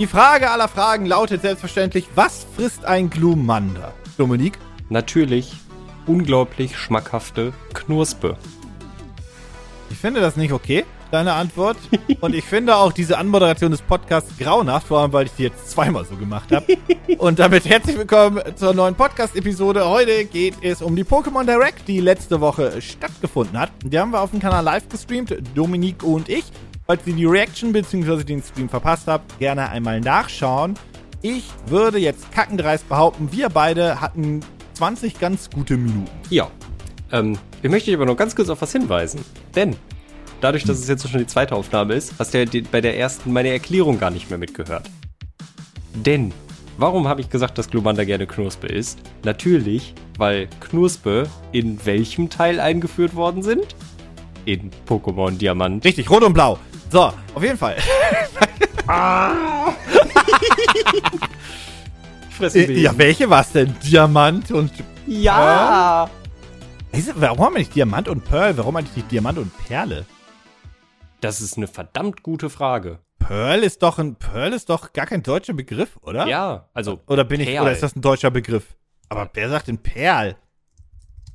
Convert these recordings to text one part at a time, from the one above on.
Die Frage aller Fragen lautet selbstverständlich, was frisst ein Glumanda? Dominik? Natürlich unglaublich schmackhafte Knurspe. Ich finde das nicht okay, deine Antwort. Und ich finde auch diese Anmoderation des Podcasts grauenhaft, vor allem weil ich die jetzt zweimal so gemacht habe. Und damit herzlich willkommen zur neuen Podcast-Episode. Heute geht es um die Pokémon Direct, die letzte Woche stattgefunden hat. Die haben wir auf dem Kanal live gestreamt, Dominik und ich. Falls ihr die Reaction bzw. den Stream verpasst habt, gerne einmal nachschauen. Ich würde jetzt kackendreist behaupten, wir beide hatten 20 ganz gute Minuten. Ja. Ähm, ich möchte dich aber noch ganz kurz auf was hinweisen. Denn dadurch, dass es jetzt schon die zweite Aufnahme ist, hast du ja bei der ersten meine Erklärung gar nicht mehr mitgehört. Denn, warum habe ich gesagt, dass Glumanda gerne Knurspe ist? Natürlich, weil Knurspe in welchem Teil eingeführt worden sind? In Pokémon Diamant. Richtig, rot und blau. So, auf jeden Fall. ah. Fressen Ja, welche war es denn? Diamant und Ja! Pearl? Warum haben wir nicht Diamant und Pearl? Warum eigentlich nicht Diamant und Perle? Das ist eine verdammt gute Frage. Pearl ist doch ein Pearl ist doch gar kein deutscher Begriff, oder? Ja, also. Oder bin ich Perl. oder ist das ein deutscher Begriff? Aber wer sagt denn Perl?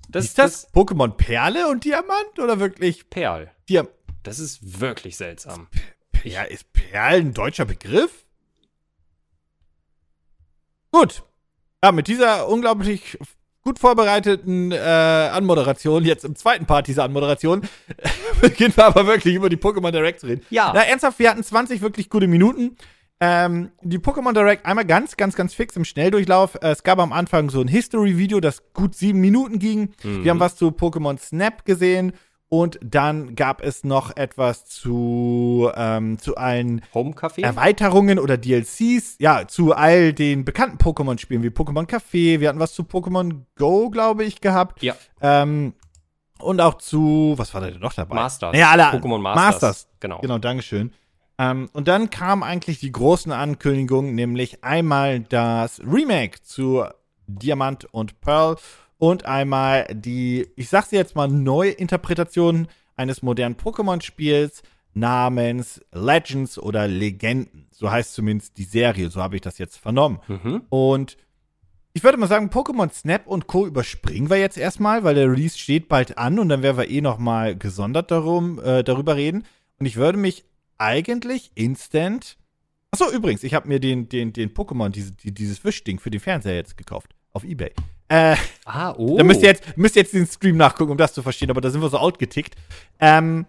Das ist das, Pokémon Perle und Diamant oder wirklich Perl. Diam Das ist wirklich seltsam. Ja, ist Perl ein deutscher Begriff? Gut. Ja, mit dieser unglaublich gut vorbereiteten äh, Anmoderation, jetzt im zweiten Part dieser Anmoderation, beginnen wir aber wirklich über die Pokémon Direct zu reden. Ja. Na, ernsthaft, wir hatten 20 wirklich gute Minuten. Ähm, die Pokémon Direct einmal ganz, ganz, ganz fix im Schnelldurchlauf. Äh, es gab am Anfang so ein History-Video, das gut sieben Minuten ging. Mhm. Wir haben was zu Pokémon Snap gesehen. Und dann gab es noch etwas zu, ähm, zu allen? Erweiterungen oder DLCs, ja, zu all den bekannten Pokémon-Spielen wie Pokémon Café. Wir hatten was zu Pokémon Go, glaube ich, gehabt. Ja. Ähm, und auch zu, was war da denn noch dabei? Masters. Ja, alle. Pokémon Masters. Masters. Genau. Genau, Dankeschön. Ähm, und dann kam eigentlich die großen Ankündigungen, nämlich einmal das Remake zu Diamant und Pearl und einmal die, ich sag's jetzt mal, Neuinterpretation eines modernen Pokémon-Spiels namens Legends oder Legenden. So heißt zumindest die Serie, so habe ich das jetzt vernommen. Mhm. Und ich würde mal sagen, Pokémon Snap und Co. überspringen wir jetzt erstmal, weil der Release steht bald an und dann werden wir eh noch mal gesondert darum, äh, darüber reden. Und ich würde mich eigentlich instant. Achso, übrigens, ich habe mir den, den, den Pokémon, diese, die, dieses Wischding für den Fernseher jetzt gekauft. Auf Ebay. Äh, Ah, oh. da müsst ihr, jetzt, müsst ihr jetzt den Stream nachgucken, um das zu verstehen, aber da sind wir so outgetickt. Ähm,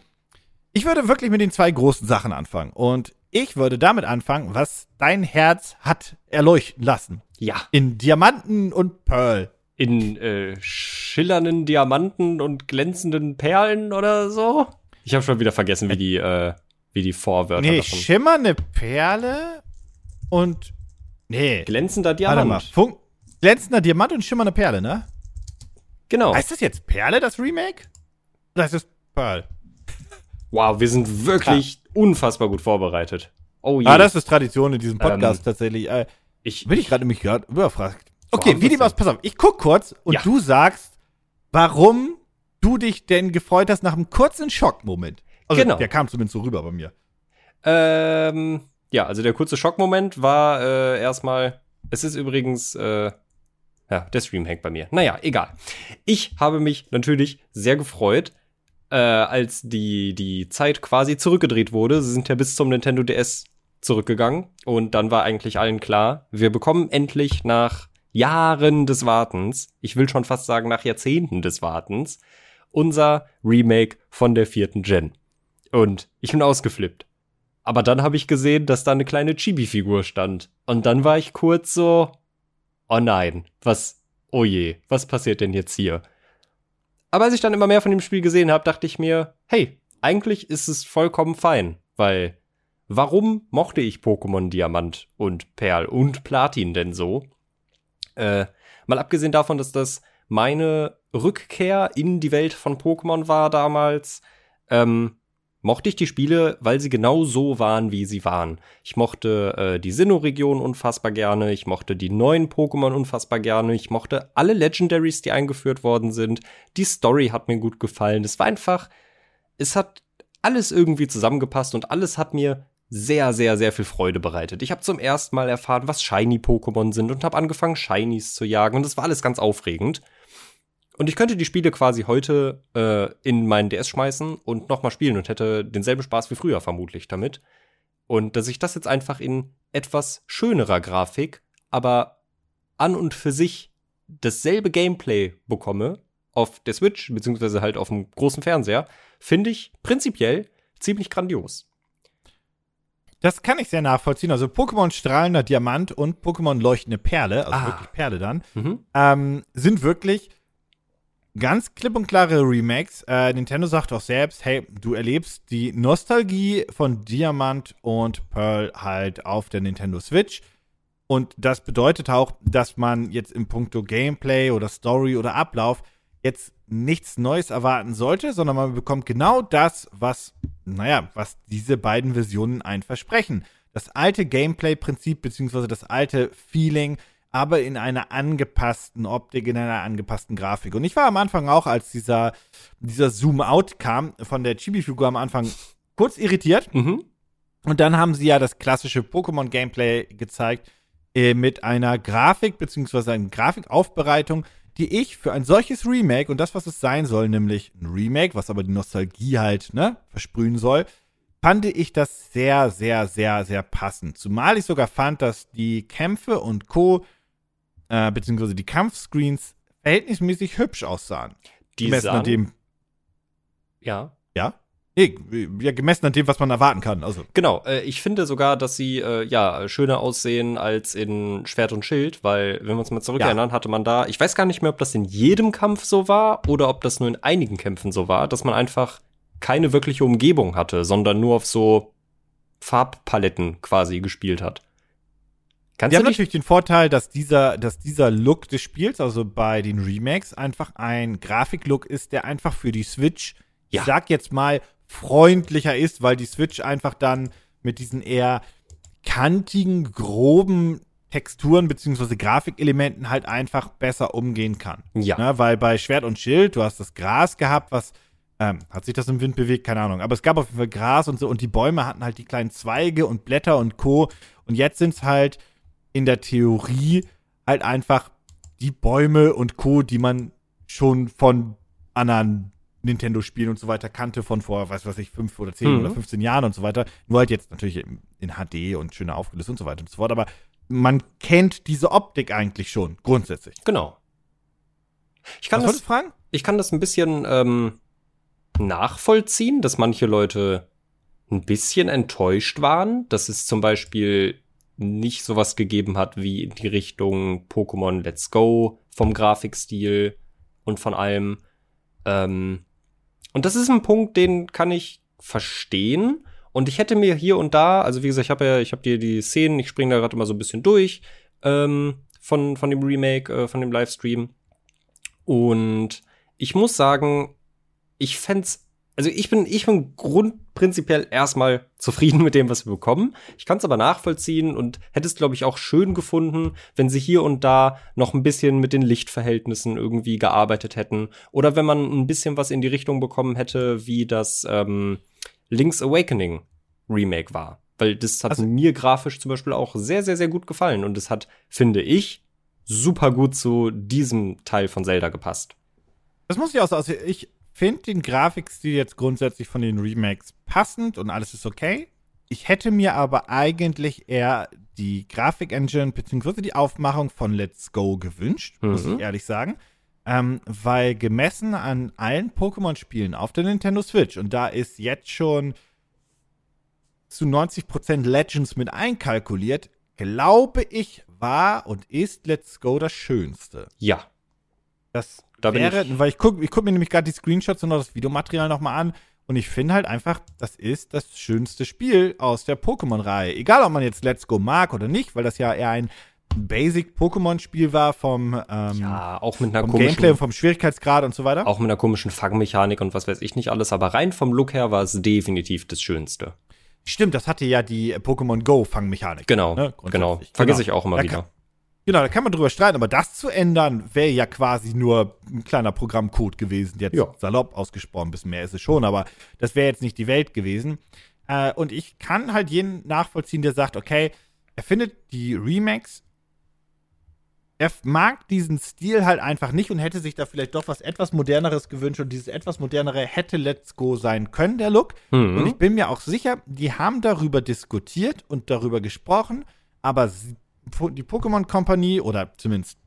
ich würde wirklich mit den zwei großen Sachen anfangen. Und ich würde damit anfangen, was dein Herz hat erleuchten lassen. Ja. In Diamanten und Pearl. In äh, schillernden Diamanten und glänzenden Perlen oder so? Ich habe schon wieder vergessen, wie die, äh, wie die Vorwörter Nee, davon. schimmernde Perle und. Nee. Glänzender Warte mal. Diamant. Funk glänzender Diamant und schimmernde Perle, ne? Genau. Heißt das jetzt Perle, das Remake? Oder heißt das Pearl? Wow, wir sind wirklich unfassbar gut vorbereitet. Oh je. Ah, das ist Tradition in diesem Podcast Ähm, tatsächlich. Äh, ich, bin ich gerade nämlich gerade überfragt. Okay, wie dem aus, pass auf, ich guck kurz und Ja. du sagst, warum du dich denn gefreut hast nach einem kurzen Schockmoment. Also, Genau. der kam zumindest so rüber bei mir. Ähm, ja, also der kurze Schockmoment war äh, erstmal, es ist übrigens, äh, ja, der Stream hängt bei mir. Naja, egal. Ich habe mich natürlich sehr gefreut, äh, als die, die Zeit quasi zurückgedreht wurde. Sie sind ja bis zum Nintendo DS zurückgegangen und dann war eigentlich allen klar, wir bekommen endlich nach Jahren des Wartens, ich will schon fast sagen nach Jahrzehnten des Wartens, unser Remake von der vierten Gen. Und ich bin ausgeflippt. Aber dann habe ich gesehen, dass da eine kleine Chibi-Figur stand. Und dann war ich kurz so, oh nein, was, oh je, was passiert denn jetzt hier? Aber als ich dann immer mehr von dem Spiel gesehen habe, dachte ich mir, hey, eigentlich ist es vollkommen fein, weil warum mochte ich Pokémon Diamant und Perl und Platin denn so? Äh, mal abgesehen davon, dass das meine Rückkehr in die Welt von Pokémon war damals, ähm, mochte ich die Spiele, weil sie genau so waren, wie sie waren. Ich mochte äh, die Sinnoh-Region unfassbar gerne, ich mochte die neuen Pokémon unfassbar gerne, ich mochte alle Legendaries, die eingeführt worden sind. Die Story hat mir gut gefallen. Es war einfach, es hat alles irgendwie zusammengepasst und alles hat mir sehr, sehr, sehr viel Freude bereitet. Ich habe zum ersten Mal erfahren, was Shiny-Pokémon sind und habe angefangen, Shinies zu jagen. Und das war alles ganz aufregend. Und ich könnte die Spiele quasi heute äh, in meinen DS schmeißen und nochmal spielen und hätte denselben Spaß wie früher vermutlich damit. Und dass ich das jetzt einfach in etwas schönerer Grafik, aber an und für sich dasselbe Gameplay bekomme auf der Switch, beziehungsweise halt auf dem großen Fernseher, finde ich prinzipiell ziemlich grandios. Das kann ich sehr nachvollziehen. Also Pokémon strahlender Diamant und Pokémon leuchtende Perle, also Ah. wirklich Perle dann, Mhm. ähm, sind wirklich ganz klipp und klare Remakes. Äh, Nintendo sagt auch selbst, hey, du erlebst die Nostalgie von Diamant und Pearl halt auf der Nintendo Switch. Und das bedeutet auch, dass man jetzt im Punkto Gameplay oder Story oder Ablauf jetzt nichts Neues erwarten sollte, sondern man bekommt genau das, was, naja, was diese beiden Versionen ein versprechen. Das alte Gameplay-Prinzip beziehungsweise das alte Feeling, aber in einer angepassten Optik, in einer angepassten Grafik. Und ich war am Anfang auch, als dieser, dieser Zoom-Out kam von der Chibi-Figur am Anfang kurz irritiert. Mhm. Und dann haben sie ja das klassische Pokémon-Gameplay gezeigt äh, mit einer Grafik beziehungsweise einer Grafikaufbereitung, die ich für ein solches Remake und das, was es sein soll, nämlich ein Remake, was aber die Nostalgie halt ne, versprühen soll, fand ich das sehr, sehr, sehr, sehr passend. Zumal ich sogar fand, dass die Kämpfe und Co. Äh, beziehungsweise die Kampfscreens verhältnismäßig hübsch aussahen. Die gemessen an sahen, dem, ja. ja? Nee, ja, gemessen an dem, was man erwarten kann. Also, Genau, äh, ich finde sogar, dass sie äh, ja schöner aussehen als in Schwert und Schild, weil, wenn wir uns mal zurückerinnern, hatte man da, ich weiß gar nicht mehr, ob das in jedem Kampf so war oder ob das nur in einigen Kämpfen so war, dass man einfach keine wirkliche Umgebung hatte, sondern nur auf so Farbpaletten quasi gespielt hat. Kannst Wir haben natürlich den Vorteil, dass dieser, dass dieser Look des Spiels, also bei den Remakes, einfach ein Grafiklook ist, der einfach für die Switch, Ja. ich sag jetzt mal, freundlicher ist, weil die Switch einfach dann mit diesen eher kantigen, groben Texturen beziehungsweise Grafikelementen halt einfach besser umgehen kann. Ja. Ne, weil bei Schwert und Schild, du hast das Gras gehabt, was ähm, hat sich das im Wind bewegt? Keine Ahnung. Aber es gab auf jeden Fall Gras und so und die Bäume hatten halt die kleinen Zweige und Blätter und Co. Und jetzt sind es halt in der Theorie halt einfach die Bäume und Co., die man schon von anderen Nintendo-Spielen und so weiter kannte, von vor, weiß was ich, fünf oder zehn Mhm. oder 15 Jahren und so weiter. Nur halt jetzt natürlich in, HD und schöner aufgelöst und so weiter und so fort. Aber man kennt diese Optik eigentlich schon, grundsätzlich. Genau. Ich kann Was das, fragen? ich kann das ein bisschen ähm, nachvollziehen, dass manche Leute ein bisschen enttäuscht waren, dass es zum Beispiel nicht sowas gegeben hat wie in die Richtung Pokémon Let's Go vom Grafikstil und von allem. Ähm, und das ist ein Punkt, den kann ich verstehen. Und ich hätte mir hier und da, also wie gesagt, ich habe ja, ich habe dir die Szenen, ich springe da gerade immer so ein bisschen durch ähm, von von dem Remake, äh, von dem Livestream. Und ich muss sagen, ich fänd's, also ich bin, ich bin grundprinzipiell erstmal zufrieden mit dem, was wir bekommen. Ich kann es aber nachvollziehen und hätte es, glaube ich, auch schön gefunden, wenn sie hier und da noch ein bisschen mit den Lichtverhältnissen irgendwie gearbeitet hätten. Oder wenn man ein bisschen was in die Richtung bekommen hätte, wie das ähm, Link's Awakening Remake war. Weil das hat Also- mir grafisch zum Beispiel auch sehr, sehr, sehr gut gefallen. Und es hat, finde ich, super gut zu diesem Teil von Zelda gepasst. Das muss ich auch sagen. Also ich finde den Grafikstil jetzt grundsätzlich von den Remakes passend und alles ist okay. Ich hätte mir aber eigentlich eher die Grafik-Engine bzw. die Aufmachung von Let's Go gewünscht, muss Mhm. ich ehrlich sagen. Ähm, weil gemessen an allen Pokémon-Spielen auf der Nintendo Switch und da ist jetzt schon zu 90% Legends mit einkalkuliert, glaube ich, war und ist Let's Go das Schönste. Ja, Das Da wäre, ich- weil ich gucke ich guck mir nämlich gerade die Screenshots und auch das Videomaterial nochmal an und ich finde halt einfach, das ist das schönste Spiel aus der Pokémon-Reihe. Egal, ob man jetzt Let's Go mag oder nicht, weil das ja eher ein Basic-Pokémon-Spiel war vom, ähm, ja, auch mit einer vom komischen, Gameplay und vom Schwierigkeitsgrad und so weiter. auch mit einer komischen Fangmechanik und was weiß ich nicht alles, aber rein vom Look her war es definitiv das Schönste. Stimmt, das hatte ja die Pokémon Go-Fangmechanik. Genau, ne, genau. Vergesse ich Genau. auch immer Da wieder. Genau, da kann man drüber streiten, aber das zu ändern, wäre ja quasi nur ein kleiner Programmcode gewesen. Jetzt Ja. salopp ausgesprochen, ein bisschen mehr ist es schon, aber das wäre jetzt nicht die Welt gewesen. Äh, und ich kann halt jeden nachvollziehen, der sagt, okay, er findet die Remakes er mag diesen Stil halt einfach nicht und hätte sich da vielleicht doch was etwas moderneres gewünscht und dieses etwas modernere hätte Let's Go sein können, der Look. Mhm. Und ich bin mir auch sicher, die haben darüber diskutiert und darüber gesprochen, aber die Pokémon Company oder zumindest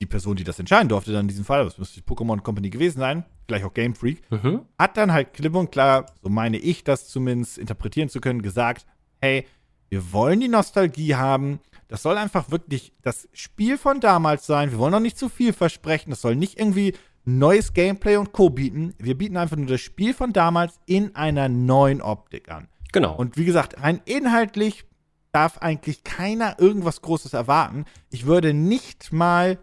die Person, die das entscheiden durfte, dann in diesem Fall, das müsste die Pokémon Company gewesen sein, gleich auch Game Freak, mhm. hat dann halt klipp und klar, so meine ich das zumindest interpretieren zu können, gesagt, hey, wir wollen die Nostalgie haben, das soll einfach wirklich das Spiel von damals sein. Wir wollen noch nicht zu viel versprechen. Das soll nicht irgendwie neues Gameplay und Co. bieten. Wir bieten einfach nur das Spiel von damals in einer neuen Optik an. Genau. Und wie gesagt, rein inhaltlich darf eigentlich keiner irgendwas Großes erwarten. Ich würde nicht mal.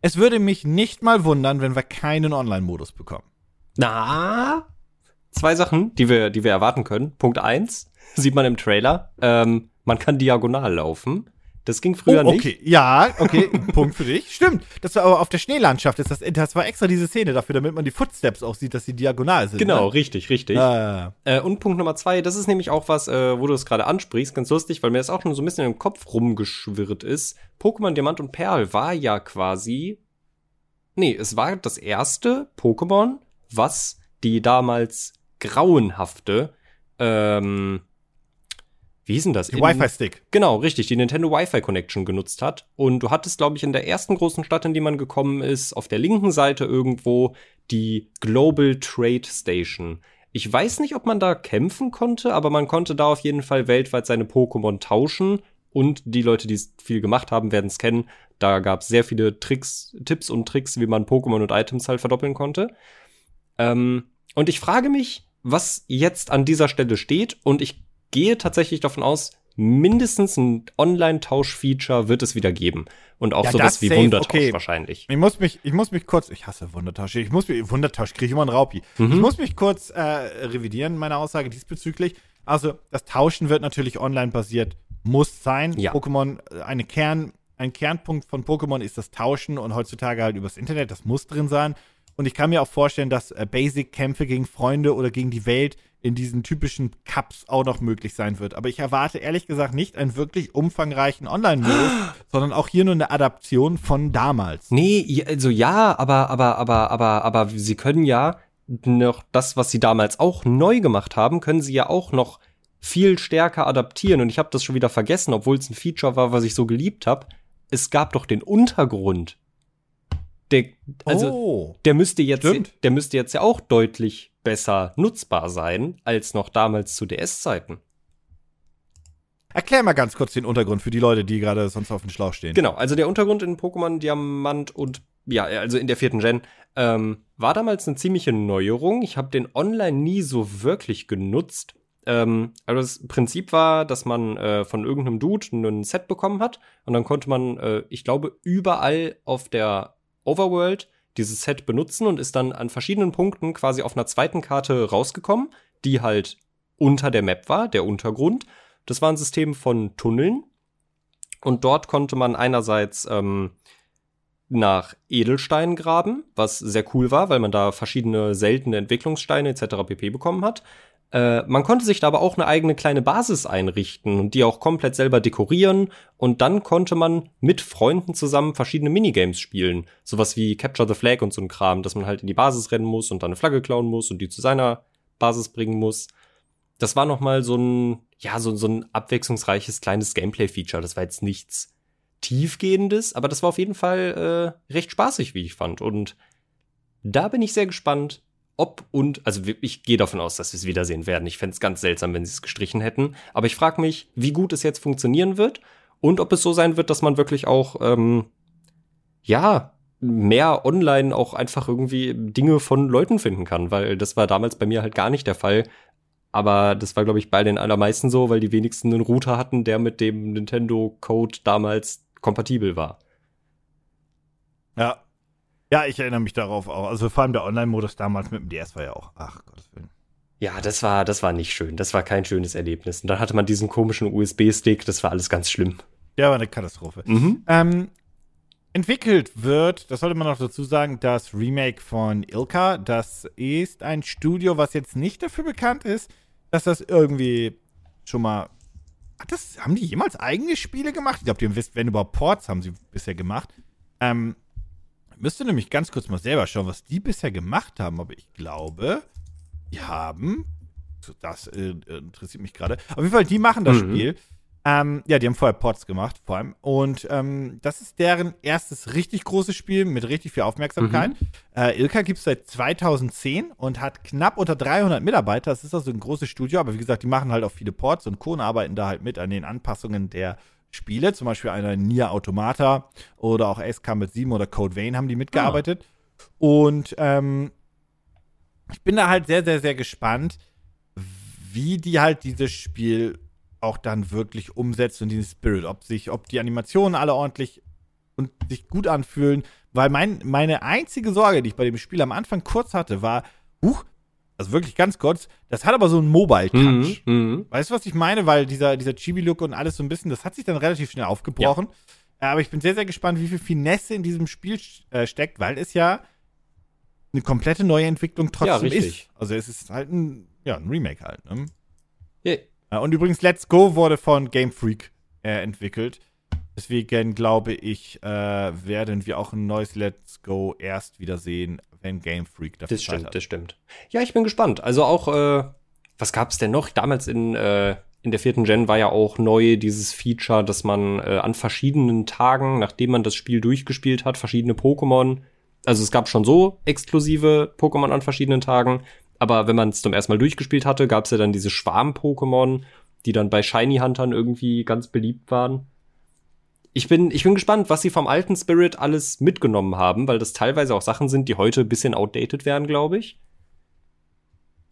Es würde mich nicht mal wundern, wenn wir keinen Online-Modus bekommen. Na, zwei Sachen, die wir, die wir erwarten können. Punkt eins sieht man im Trailer. Ähm, man kann diagonal laufen. Das ging früher oh, okay. nicht. Ja, okay, Punkt für dich. Stimmt. Das war aber auf der Schneelandschaft. Ist das, das war extra diese Szene dafür, damit man die Footsteps auch sieht, dass sie diagonal sind. Genau, ne? richtig, richtig. Ah. Äh, und Punkt Nummer zwei, das ist nämlich auch was, äh, wo du es gerade ansprichst, ganz lustig, weil mir das auch schon so ein bisschen im Kopf rumgeschwirrt ist. Pokémon Diamant und Perl war ja quasi. Nee, es war das erste Pokémon, was die damals grauenhafte ähm, wie hieß denn das? Die Wi-Fi-Stick. Genau, richtig, die Nintendo Wi-Fi Connection genutzt hat. Und du hattest, glaube ich, in der ersten großen Stadt, in die man gekommen ist, auf der linken Seite irgendwo die Global Trade Station. Ich weiß nicht, ob man da kämpfen konnte, aber man konnte da auf jeden Fall weltweit seine Pokémon tauschen. Und die Leute, die es viel gemacht haben, werden es kennen. Da gab es sehr viele Tricks, Tipps und Tricks, wie man Pokémon und Items halt verdoppeln konnte. Ähm, und ich frage mich, was jetzt an dieser Stelle steht. Und ich gehe tatsächlich davon aus, mindestens ein Online-Tausch-Feature wird es wieder geben. Und auch ja, sowas wie safe. Wundertausch okay. wahrscheinlich. Ich muss mich, ich muss mich kurz, ich hasse Wundertausch. Ich muss mich, Wundertausch kriege ich immer einen Raupi. Mhm. Ich muss mich kurz äh, revidieren, meine Aussage diesbezüglich. Also, das Tauschen wird natürlich online basiert, muss sein. Ja. Pokémon, äh, eine Kern, ein Kernpunkt von Pokémon ist das Tauschen und heutzutage halt übers Internet, das muss drin sein. Und ich kann mir auch vorstellen, dass äh, Basic-Kämpfe gegen Freunde oder gegen die Welt in diesen typischen Cups auch noch möglich sein wird. Aber ich erwarte ehrlich gesagt nicht einen wirklich umfangreichen Online-Modus, sondern auch hier nur eine Adaption von damals. Nee, also ja, aber, aber, aber, aber, aber sie können ja noch das, was sie damals auch neu gemacht haben, können sie ja auch noch viel stärker adaptieren. Und ich habe das schon wieder vergessen, obwohl es ein Feature war, was ich so geliebt habe. Es gab doch den Untergrund. Der, also, oh, der müsste jetzt, stimmt. der müsste jetzt ja auch deutlich besser nutzbar sein als noch damals zu DS-Zeiten. Erklär mal ganz kurz den Untergrund für die Leute, die gerade sonst auf dem Schlauch stehen. Genau, also der Untergrund in Pokémon Diamant und ja, also in der vierten Gen ähm, war damals eine ziemliche Neuerung. Ich habe den online nie so wirklich genutzt. Ähm, also das Prinzip war, dass man äh, von irgendeinem Dude ein Set bekommen hat und dann konnte man, äh, ich glaube, überall auf der Overworld dieses Set benutzen und ist dann an verschiedenen Punkten quasi auf einer zweiten Karte rausgekommen, die halt unter der Map war, der Untergrund. Das war ein System von Tunneln. Und dort konnte man einerseits ähm, nach Edelsteinen graben, was sehr cool war, weil man da verschiedene seltene Entwicklungssteine etc. pp bekommen hat. Äh, man konnte sich da aber auch eine eigene kleine Basis einrichten und die auch komplett selber dekorieren. Und dann konnte man mit Freunden zusammen verschiedene Minigames spielen. Sowas wie Capture the Flag und so ein Kram, dass man halt in die Basis rennen muss und dann eine Flagge klauen muss und die zu seiner Basis bringen muss. Das war nochmal so ein, ja, so, so ein abwechslungsreiches kleines Gameplay-Feature. Das war jetzt nichts tiefgehendes, aber das war auf jeden Fall äh, recht spaßig, wie ich fand. Und da bin ich sehr gespannt, ob und, also ich gehe davon aus, dass wir es wiedersehen werden. Ich fände es ganz seltsam, wenn sie es gestrichen hätten. Aber ich frage mich, wie gut es jetzt funktionieren wird und ob es so sein wird, dass man wirklich auch, ähm, ja, mehr online auch einfach irgendwie Dinge von Leuten finden kann, weil das war damals bei mir halt gar nicht der Fall. Aber das war, glaube ich, bei den allermeisten so, weil die wenigsten einen Router hatten, der mit dem Nintendo-Code damals kompatibel war. Ja, ja, ich erinnere mich darauf auch. Also vor allem der Online-Modus damals mit dem DS war ja auch, ach Gottes Willen. Ja, das war, das war nicht schön. Das war kein schönes Erlebnis. Und dann hatte man diesen komischen USB-Stick. Das war alles ganz schlimm. Ja, war eine Katastrophe. Mhm. Ähm, entwickelt wird, das sollte man noch dazu sagen, das Remake von Ilka. Das ist ein Studio, was jetzt nicht dafür bekannt ist, dass das irgendwie schon mal. Das, haben die jemals eigene Spiele gemacht? Ich glaube, die wisst, wenn überhaupt Ports haben sie bisher gemacht. Ähm, müsste nämlich ganz kurz mal selber schauen, was die bisher gemacht haben. Aber ich glaube, die haben. Das äh, interessiert mich gerade. Auf jeden Fall, die machen das mhm. Spiel. Ähm, ja, die haben vorher Pots gemacht, vor allem. Und ähm, das ist deren erstes richtig großes Spiel mit richtig viel Aufmerksamkeit. Mhm. Äh, Ilka gibt es seit 2010 und hat knapp unter 300 Mitarbeiter. Das ist also ein großes Studio, aber wie gesagt, die machen halt auch viele Ports und Kohn arbeiten da halt mit an den Anpassungen der Spiele. Zum Beispiel einer Nier Automata oder auch Ace Combat 7 oder Code Vein haben die mitgearbeitet. Ah. Und ähm, ich bin da halt sehr, sehr, sehr gespannt, wie die halt dieses Spiel auch dann wirklich umsetzt und den Spirit, ob sich, ob die Animationen alle ordentlich und sich gut anfühlen. Weil mein, meine einzige Sorge, die ich bei dem Spiel am Anfang kurz hatte, war, huch, also wirklich ganz kurz, das hat aber so einen Mobile-Touch. Mhm, mhm, weißt du, was ich meine? Weil dieser, dieser Chibi-Look und alles so ein bisschen, das hat sich dann relativ schnell aufgebrochen. Ja. Aber ich bin sehr, sehr gespannt, wie viel Finesse in diesem Spiel äh, steckt, weil es ja eine komplette neue Entwicklung trotzdem ja, ist. Also es ist halt ein, ja, ein Remake halt, ne? Yeah. Äh, und übrigens, Let's Go wurde von Game Freak äh, entwickelt. Deswegen glaube ich, äh, werden wir auch ein neues Let's Go erst wieder wenn Game Freak dafür Das stimmt, hat. das stimmt. Ja, ich bin gespannt. Also auch, äh, was gab es denn noch? Damals in, äh, in der vierten Gen war ja auch neu dieses Feature, dass man äh, an verschiedenen Tagen, nachdem man das Spiel durchgespielt hat, verschiedene Pokémon, also es gab schon so exklusive Pokémon an verschiedenen Tagen, aber wenn man es zum ersten Mal durchgespielt hatte, gab es ja dann diese Schwarm-Pokémon, die dann bei Shiny Huntern irgendwie ganz beliebt waren. Ich bin, ich bin gespannt, was sie vom alten Spirit alles mitgenommen haben, weil das teilweise auch Sachen sind, die heute ein bisschen outdated werden, glaube ich.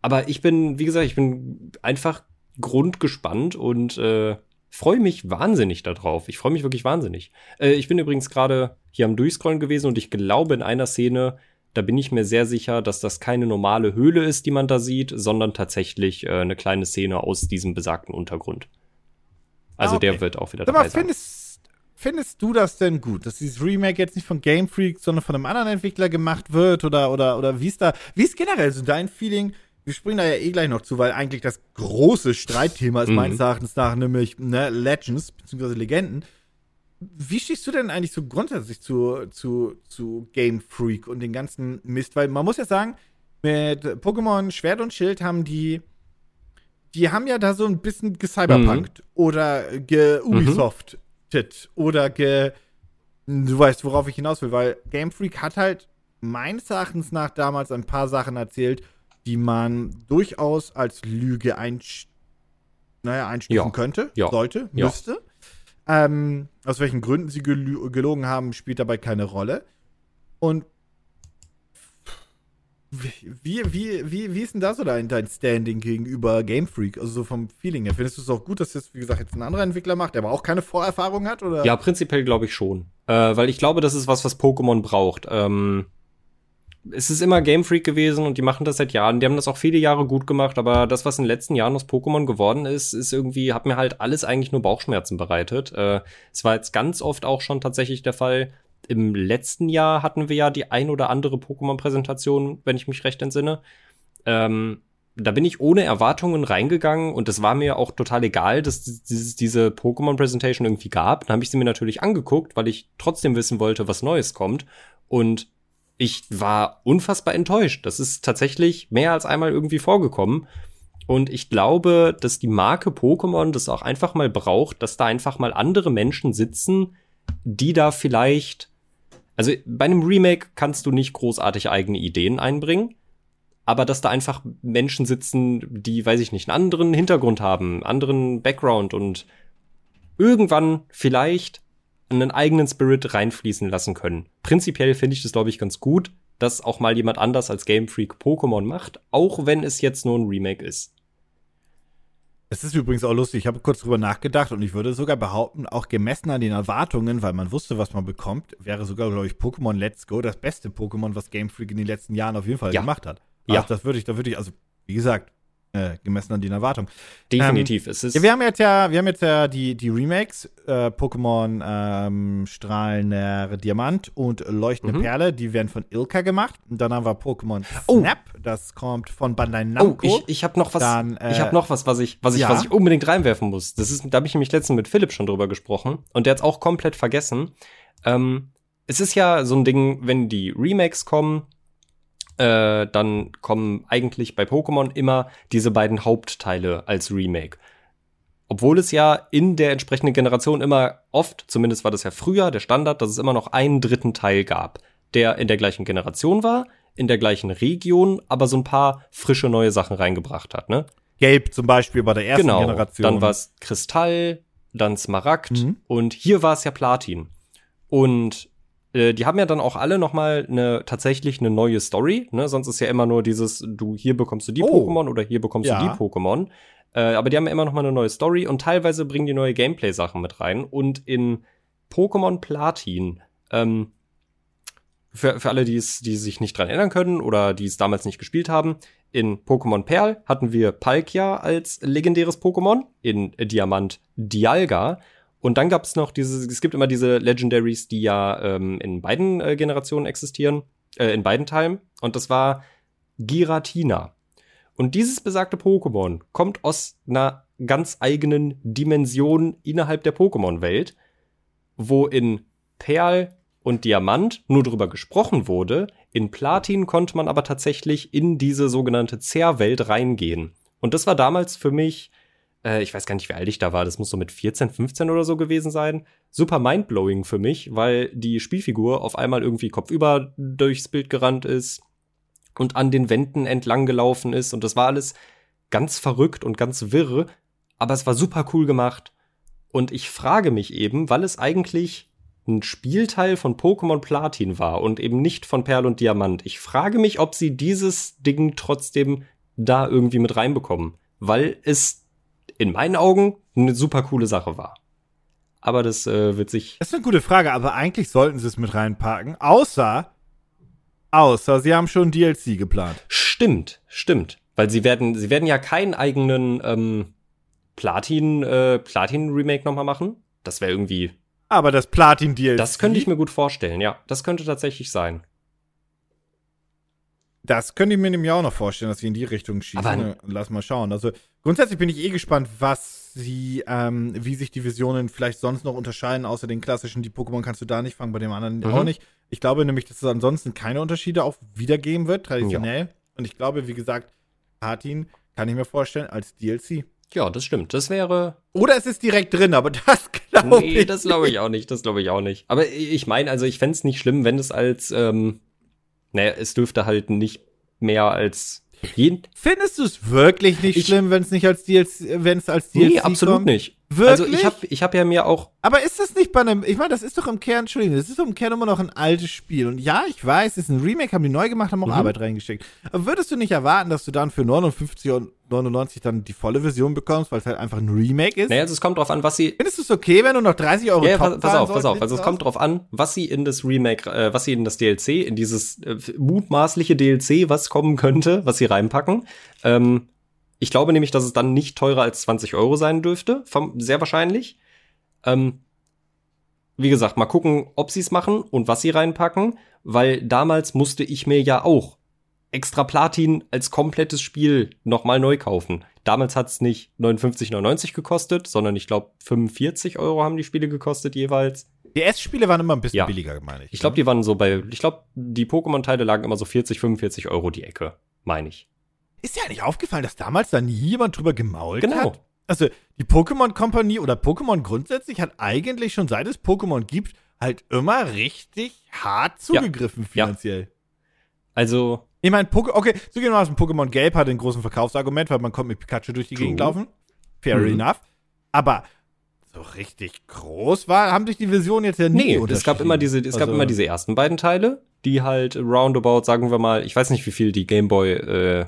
Aber ich bin, wie gesagt, ich bin einfach grundgespannt und äh, freue mich wahnsinnig darauf. Ich freue mich wirklich wahnsinnig. Äh, ich bin übrigens gerade hier am Durchscrollen gewesen und ich glaube, in einer Szene da bin ich mir sehr sicher, dass das keine normale Höhle ist, die man da sieht, sondern tatsächlich äh, eine kleine Szene aus diesem besagten Untergrund. Also ah, okay. der wird auch wieder dabei sein. Findest, findest du das denn gut, dass dieses Remake jetzt nicht von Game Freak, sondern von einem anderen Entwickler gemacht wird? Oder, oder, oder wie ist da, wie ist generell so dein Feeling? Wir springen da ja eh gleich noch zu, weil eigentlich das große Streitthema ist mhm. meines Erachtens nach, nämlich ne, Legends bzw. Legenden. Wie stehst du denn eigentlich so grundsätzlich zu, zu, zu Game Freak und den ganzen Mist? Weil man muss ja sagen, mit Pokémon Schwert und Schild haben die, die haben ja da so ein bisschen gecyberpunkt mhm. oder ge-Ubisoft mhm. oder ge, du weißt, worauf ich hinaus will, weil Game Freak hat halt meines Erachtens nach damals ein paar Sachen erzählt, die man durchaus als Lüge einst naja, einstufen ja. könnte, ja. sollte, ja. müsste. Ähm, aus welchen Gründen sie gel gelogen haben, spielt dabei keine Rolle. Und wie, wie, wie, wie ist denn da so dein, dein Standing gegenüber Game Freak? Also so vom Feeling her. Findest du es auch gut, dass das, wie gesagt, jetzt ein anderer Entwickler macht, der aber auch keine Vorerfahrung hat? Oder? Ja, prinzipiell glaube ich schon. Äh, weil ich glaube, das ist was, was Pokémon braucht. Ähm, es ist immer Game Freak gewesen und die machen das seit Jahren. Die haben das auch viele Jahre gut gemacht, aber das, was in den letzten Jahren aus Pokémon geworden ist, ist irgendwie, hat mir halt alles eigentlich nur Bauchschmerzen bereitet. Äh, es war jetzt ganz oft auch schon tatsächlich der Fall. Im letzten Jahr hatten wir ja die ein oder andere Pokémon-Präsentation, wenn ich mich recht entsinne. Ähm, da bin ich ohne Erwartungen reingegangen und es war mir auch total egal, dass es diese Pokémon-Präsentation irgendwie gab. Dann habe ich sie mir natürlich angeguckt, weil ich trotzdem wissen wollte, was Neues kommt. Und ich war unfassbar enttäuscht. Das ist tatsächlich mehr als einmal irgendwie vorgekommen. Und ich glaube, dass die Marke Pokémon das auch einfach mal braucht, dass da einfach mal andere Menschen sitzen, die da vielleicht. Also bei einem Remake kannst du nicht großartig eigene Ideen einbringen, aber dass da einfach Menschen sitzen, die, weiß ich nicht, einen anderen Hintergrund haben, anderen Background und irgendwann vielleicht einen eigenen Spirit reinfließen lassen können. Prinzipiell finde ich das, glaube ich, ganz gut, dass auch mal jemand anders als Game Freak Pokémon macht, auch wenn es jetzt nur ein Remake ist. Es ist übrigens auch lustig, ich habe kurz drüber nachgedacht und ich würde sogar behaupten, auch gemessen an den Erwartungen, weil man wusste, was man bekommt, wäre sogar, glaube ich, Pokémon Let's Go das beste Pokémon, was Game Freak in den letzten Jahren auf jeden Fall ja. gemacht hat. Also ja. Das würde ich, da würde ich, also, wie gesagt, äh, gemessen an den Erwartungen. Definitiv. es ist Ja, wir haben jetzt ja, wir haben jetzt ja die, die Remakes, äh, Pokémon ähm, Strahlender Diamant und Leuchtende Mhm. Perle, die werden von Ilka gemacht. Und dann haben wir Pokémon Oh. Snap, das kommt von Bandai Oh, Namco. ich, ich habe noch was. Dann, äh, ich habe noch was, was ich, was ich, ja. was ich unbedingt reinwerfen muss. Das ist, da habe ich nämlich letztens mit Philipp schon drüber gesprochen und der hat's auch komplett vergessen. Ähm, es ist ja so ein Ding, wenn die Remakes kommen, äh, dann kommen eigentlich bei Pokémon immer diese beiden Hauptteile als Remake. Obwohl es ja in der entsprechenden Generation immer oft, zumindest war das ja früher der Standard, dass es immer noch einen dritten Teil gab, der in der gleichen Generation war, in der gleichen Region, aber so ein paar frische neue Sachen reingebracht hat, ne? Gelb zum Beispiel bei der ersten genau. Generation. Dann war es Kristall, dann Smaragd Mhm. und hier war es ja Platin. Und die haben ja dann auch alle noch mal eine tatsächlich eine neue Story, ne? Sonst ist ja immer nur dieses du hier bekommst du die Oh. Pokémon oder hier bekommst Ja. du die Pokémon. Äh, aber die haben ja immer noch mal eine neue Story und teilweise bringen die neue Gameplay Sachen mit rein und in Pokémon Platin ähm, für, für alle, die es, die sich nicht dran erinnern können oder die es damals nicht gespielt haben, in Pokémon Perl hatten wir Palkia als legendäres Pokémon, in Diamant Dialga. Und dann gab es noch diese, es gibt immer diese Legendaries, die ja ähm, in beiden äh, Generationen existieren, äh, in beiden Teilen. Und das war Giratina. Und dieses besagte Pokémon kommt aus einer ganz eigenen Dimension innerhalb der Pokémon-Welt, wo in Perl und Diamant nur drüber gesprochen wurde. In Platin konnte man aber tatsächlich in diese sogenannte Zerrwelt reingehen. Und das war damals für mich, äh, ich weiß gar nicht, wie alt ich da war, das muss so mit 14, 15 oder so gewesen sein, super mindblowing für mich, weil die Spielfigur auf einmal irgendwie kopfüber durchs Bild gerannt ist und an den Wänden entlang gelaufen ist. Und das war alles ganz verrückt und ganz wirr, aber es war super cool gemacht. Und ich frage mich eben, weil es eigentlich ein Spielteil von Pokémon Platin war und eben nicht von Perl und Diamant. Ich frage mich, ob sie dieses Ding trotzdem da irgendwie mit reinbekommen, weil es in meinen Augen eine super coole Sache war. Aber das äh, wird sich. Das ist eine gute Frage, aber eigentlich sollten sie es mit reinpacken. Außer, außer sie haben schon DLC geplant. Stimmt, stimmt. Weil sie werden, sie werden ja keinen eigenen ähm, Platin, äh, Platin-Remake nochmal machen. Das wäre irgendwie. Aber das Platin DLC. Das könnte ich mir gut vorstellen, ja. Das könnte tatsächlich sein. Das könnte ich mir nämlich auch noch vorstellen, dass sie in die Richtung schießen. Aber- Lass mal schauen. Also grundsätzlich bin ich eh gespannt, was sie, ähm, wie sich die Visionen vielleicht sonst noch unterscheiden, außer den klassischen, die Pokémon kannst du da nicht fangen, bei dem anderen Mhm. auch nicht. Ich glaube nämlich, dass es ansonsten keine Unterschiede auch wiedergeben wird, traditionell. Und ich glaube, wie gesagt, Platin kann ich mir vorstellen als DLC. Ja, das stimmt. Das wäre. Oder es ist direkt drin, aber das glaube Nee, ich. das glaube ich auch nicht. Das glaube ich auch nicht. Aber ich meine, also ich fände es nicht schlimm, wenn es als, ähm, naja, es dürfte halt nicht mehr als jeden. Findest du es wirklich nicht Ich- schlimm, wenn es nicht als DLC, wenn es als DLC Nee, absolut kommt? nicht. Wirklich? Also ich habe ich hab ja mir auch. Aber ist das nicht bei einem, ich meine, das ist doch im Kern, Entschuldigung, das ist doch im Kern immer noch ein altes Spiel. Und ja, ich weiß, es ist ein Remake, haben die neu gemacht, haben auch Mhm. Arbeit reingesteckt. Aber würdest du nicht erwarten, dass du dann für 59,99 dann die volle Version bekommst, weil es halt einfach ein Remake ist? Naja, also es kommt drauf an, was sie. Findest du es okay, wenn du noch 30 Euro Ja, ja, pass, pass auf, pass auf. Also es kommt drauf an, was sie in das Remake, äh, was sie in das DLC, in dieses äh, mutmaßliche DLC, was kommen könnte, was sie reinpacken. Ähm, ich glaube nämlich, dass es dann nicht teurer als 20 Euro sein dürfte, vom, sehr wahrscheinlich. Ähm, wie gesagt, mal gucken, ob sie es machen und was sie reinpacken, weil damals musste ich mir ja auch extra Platin als komplettes Spiel nochmal neu kaufen. Damals hat es nicht 59,99 gekostet, sondern ich glaube 45 Euro haben die Spiele gekostet jeweils. Die S-Spiele waren immer ein bisschen Ja. billiger, meine ich. Ich glaube, die waren so bei, ich glaube, die Pokémon-Teile lagen immer so 40, 45 Euro die Ecke, meine ich. Ist dir eigentlich aufgefallen, dass damals da nie jemand drüber gemault Genau. hat? Also, die Pokémon Company oder Pokémon grundsätzlich hat eigentlich schon seit es Pokémon gibt, halt immer richtig hart zugegriffen Ja. finanziell. Also, Ich meine, okay, zugegebenermaßen Pokémon Gelb hat ein großes Verkaufsargument, weil man kommt mit Pikachu durch die True. Gegend laufen. Fair Mhm. enough. Aber so richtig groß war, haben sich die Versionen jetzt ja nie nee, es gab immer diese, es gab Also, immer diese ersten beiden Teile, die halt roundabout, sagen wir mal, ich weiß nicht, wie viel die Game Boy äh,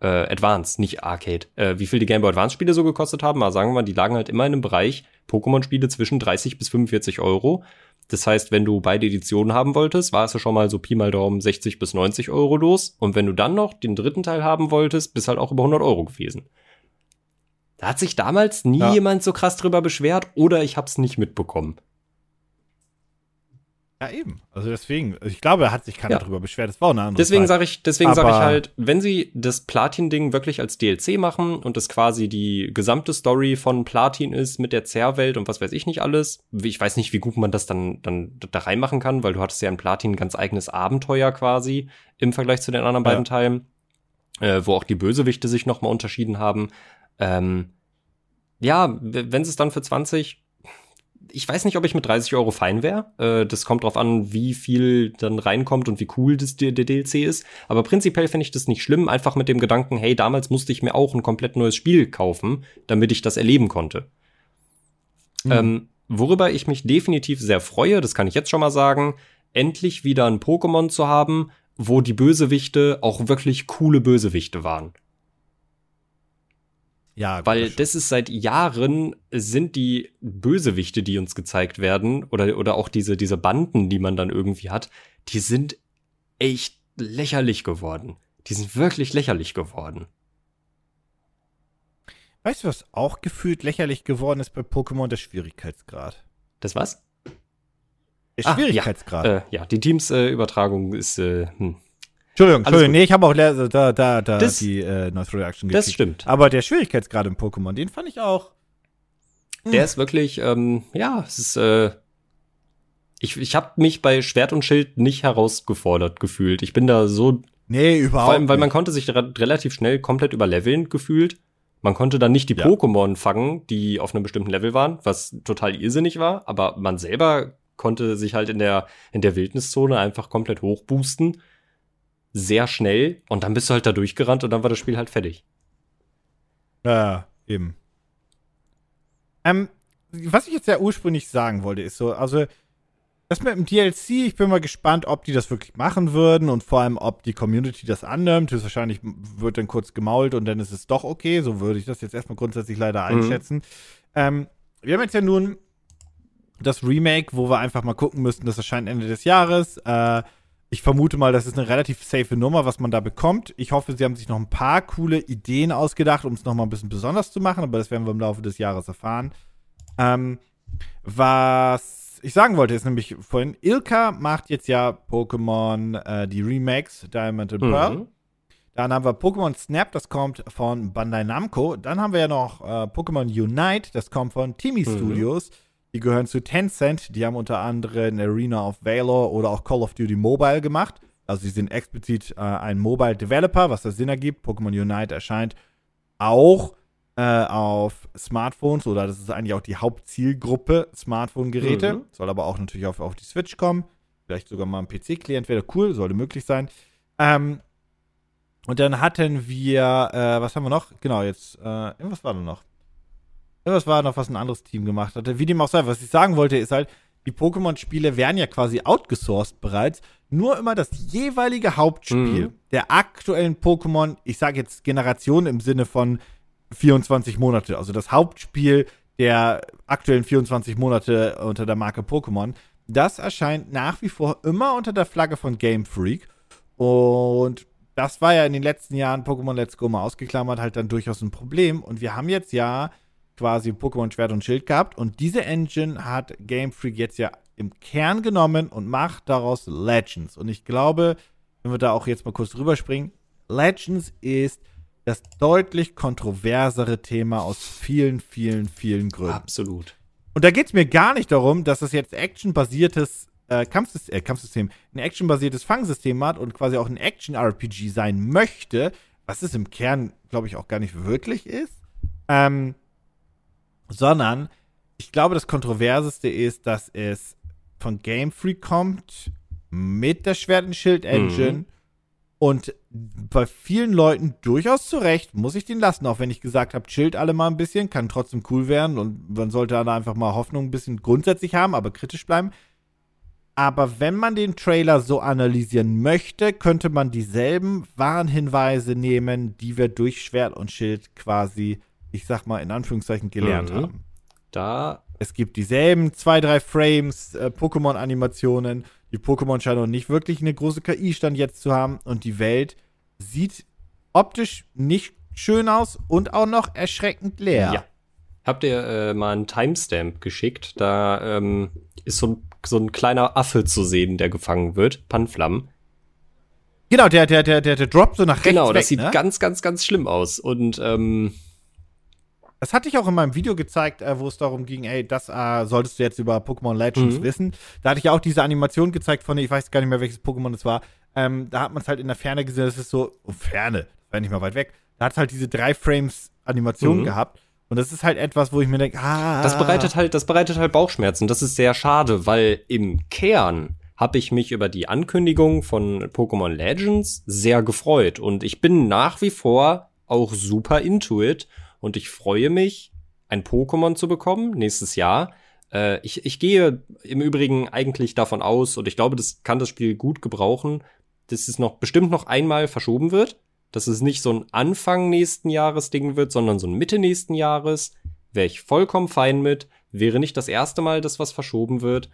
äh, Advance, nicht Arcade, äh, wie viel die Game Boy Advance Spiele so gekostet haben, aber sagen wir mal, die lagen halt immer in einem Bereich Pokémon Spiele zwischen 30 bis 45 Euro. Das heißt, wenn du beide Editionen haben wolltest, war es ja schon mal so Pi mal Daumen 60 bis 90 Euro los. Und wenn du dann noch den dritten Teil haben wolltest, bist halt auch über 100 Euro gewesen. Da hat sich damals nie ja. jemand so krass drüber beschwert oder ich hab's nicht mitbekommen. Ja, eben. Also deswegen, ich glaube, da hat sich keiner ja. drüber beschwert. Das war auch eine andere Deswegen sage ich, deswegen sage ich halt, wenn sie das Platin-Ding wirklich als DLC machen und das quasi die gesamte Story von Platin ist mit der Zerrwelt und was weiß ich nicht alles, ich weiß nicht, wie gut man das dann, dann da reinmachen kann, weil du hattest ja in Platin ein ganz eigenes Abenteuer quasi im Vergleich zu den anderen ja. beiden Teilen, äh, wo auch die Bösewichte sich nochmal unterschieden haben. Ähm, ja, wenn sie es dann für 20 ich weiß nicht, ob ich mit 30 Euro fein wäre. Äh, das kommt drauf an, wie viel dann reinkommt und wie cool das, der, der DLC ist. Aber prinzipiell finde ich das nicht schlimm, einfach mit dem Gedanken, hey, damals musste ich mir auch ein komplett neues Spiel kaufen, damit ich das erleben konnte. Mhm. Ähm, worüber ich mich definitiv sehr freue, das kann ich jetzt schon mal sagen, endlich wieder ein Pokémon zu haben, wo die Bösewichte auch wirklich coole Bösewichte waren. Ja, weil das ist seit Jahren sind die Bösewichte, die uns gezeigt werden, oder, oder auch diese, diese Banden, die man dann irgendwie hat, die sind echt lächerlich geworden. Die sind wirklich lächerlich geworden. Weißt du, was auch gefühlt lächerlich geworden ist bei Pokémon? Der Schwierigkeitsgrad. Das was? Der Schwierigkeitsgrad. Ah, ja. Äh, ja, die Teams-Übertragung äh, ist, äh, hm. Entschuldigung, Entschuldigung, nee, ich habe auch da, da, da das, die äh, North Reaction gekriegt. Das stimmt. Aber der Schwierigkeitsgrad im Pokémon, den fand ich auch. Hm. Der ist wirklich, ähm, ja, es ist, äh, ich, ich habe mich bei Schwert und Schild nicht herausgefordert gefühlt. Ich bin da so. Nee, überhaupt. Vor allem, weil man konnte sich re relativ schnell komplett überleveln gefühlt. Man konnte dann nicht die ja. Pokémon fangen, die auf einem bestimmten Level waren, was total irrsinnig war, aber man selber konnte sich halt in der, in der Wildniszone einfach komplett hochboosten sehr schnell und dann bist du halt da durchgerannt und dann war das Spiel halt fertig. Ja, eben. Ähm, was ich jetzt ja ursprünglich sagen wollte, ist so, also das mit dem DLC, ich bin mal gespannt, ob die das wirklich machen würden und vor allem, ob die Community das annimmt. Höchstwahrscheinlich wird dann kurz gemault und dann ist es doch okay. So würde ich das jetzt erstmal grundsätzlich leider mhm. einschätzen. Mhm. Ähm, wir haben jetzt ja nun das Remake, wo wir einfach mal gucken müssten, das erscheint Ende des Jahres. Äh, ich vermute mal, das ist eine relativ safe Nummer, was man da bekommt. Ich hoffe, sie haben sich noch ein paar coole Ideen ausgedacht, um es noch mal ein bisschen besonders zu machen, aber das werden wir im Laufe des Jahres erfahren. Ähm, was ich sagen wollte, ist nämlich vorhin, Ilka macht jetzt ja Pokémon, äh, die Remakes, Diamond and Pearl. Mhm. Dann haben wir Pokémon Snap, das kommt von Bandai Namco. Dann haben wir ja noch äh, Pokémon Unite, das kommt von Timi mhm. Studios. Die gehören zu Tencent. Die haben unter anderem Arena of Valor oder auch Call of Duty Mobile gemacht. Also sie sind explizit äh, ein Mobile Developer, was das Sinn ergibt. Pokémon Unite erscheint auch äh, auf Smartphones oder das ist eigentlich auch die Hauptzielgruppe Smartphone-Geräte. Mhm. Soll aber auch natürlich auf, auf die Switch kommen. Vielleicht sogar mal ein PC-Klient wäre cool, sollte möglich sein. Ähm, und dann hatten wir, äh, was haben wir noch? Genau, jetzt, äh, irgendwas war da noch. Irgendwas war noch, was ein anderes Team gemacht hatte. Wie dem auch sei, was ich sagen wollte, ist halt, die Pokémon-Spiele werden ja quasi outgesourced bereits. Nur immer das jeweilige Hauptspiel mhm. der aktuellen Pokémon, ich sage jetzt Generation im Sinne von 24 Monate, also das Hauptspiel der aktuellen 24 Monate unter der Marke Pokémon, das erscheint nach wie vor immer unter der Flagge von Game Freak. Und das war ja in den letzten Jahren Pokémon Let's Go mal ausgeklammert, halt dann durchaus ein Problem. Und wir haben jetzt ja quasi Pokémon Schwert und Schild gehabt. Und diese Engine hat Game Freak jetzt ja im Kern genommen und macht daraus Legends. Und ich glaube, wenn wir da auch jetzt mal kurz drüber springen, Legends ist das deutlich kontroversere Thema aus vielen, vielen, vielen Gründen. Absolut. Und da geht es mir gar nicht darum, dass es jetzt actionbasiertes äh, Kampfsystem, äh, Kampfsystem, ein actionbasiertes Fangsystem hat und quasi auch ein Action-RPG sein möchte, was es im Kern, glaube ich, auch gar nicht wirklich ist. Ähm, sondern ich glaube, das Kontroverseste ist, dass es von Game Freak kommt mit der Schwert- und Schild-Engine mhm. und bei vielen Leuten durchaus zu Recht, muss ich den lassen, auch wenn ich gesagt habe, chillt alle mal ein bisschen, kann trotzdem cool werden und man sollte da einfach mal Hoffnung ein bisschen grundsätzlich haben, aber kritisch bleiben. Aber wenn man den Trailer so analysieren möchte, könnte man dieselben Warnhinweise nehmen, die wir durch Schwert und Schild quasi ich sag mal in Anführungszeichen gelernt mhm. haben. Da Es gibt dieselben zwei, drei Frames, äh, Pokémon-Animationen. Die Pokémon scheinen noch nicht wirklich eine große KI-Stand jetzt zu haben. Und die Welt sieht optisch nicht schön aus und auch noch erschreckend leer. Ja. Habt ihr äh, mal einen Timestamp geschickt? Da ähm, ist so ein, so ein kleiner Affe zu sehen, der gefangen wird. Panflam. Genau, der, der, der, der, der droppt so nach rechts. Genau, das weg, sieht ne? ganz, ganz, ganz schlimm aus. Und ähm, das hatte ich auch in meinem Video gezeigt, äh, wo es darum ging, ey, das äh, solltest du jetzt über Pokémon Legends mhm. wissen. Da hatte ich auch diese Animation gezeigt von, ich weiß gar nicht mehr, welches Pokémon es war. Ähm, da hat man es halt in der Ferne gesehen, das ist so, oh, Ferne, das war nicht mal weit weg. Da hat es halt diese drei Frames Animation mhm. gehabt. Und das ist halt etwas, wo ich mir denke, ah. Das bereitet halt, das bereitet halt Bauchschmerzen. Das ist sehr schade, weil im Kern habe ich mich über die Ankündigung von Pokémon Legends sehr gefreut. Und ich bin nach wie vor auch super into it. Und ich freue mich, ein Pokémon zu bekommen nächstes Jahr. Äh, ich, ich gehe im Übrigen eigentlich davon aus, und ich glaube, das kann das Spiel gut gebrauchen, dass es noch bestimmt noch einmal verschoben wird dass es nicht so ein Anfang nächsten Jahres Ding wird, sondern so ein Mitte nächsten Jahres, wäre ich vollkommen fein mit. Wäre nicht das erste Mal, dass was verschoben wird.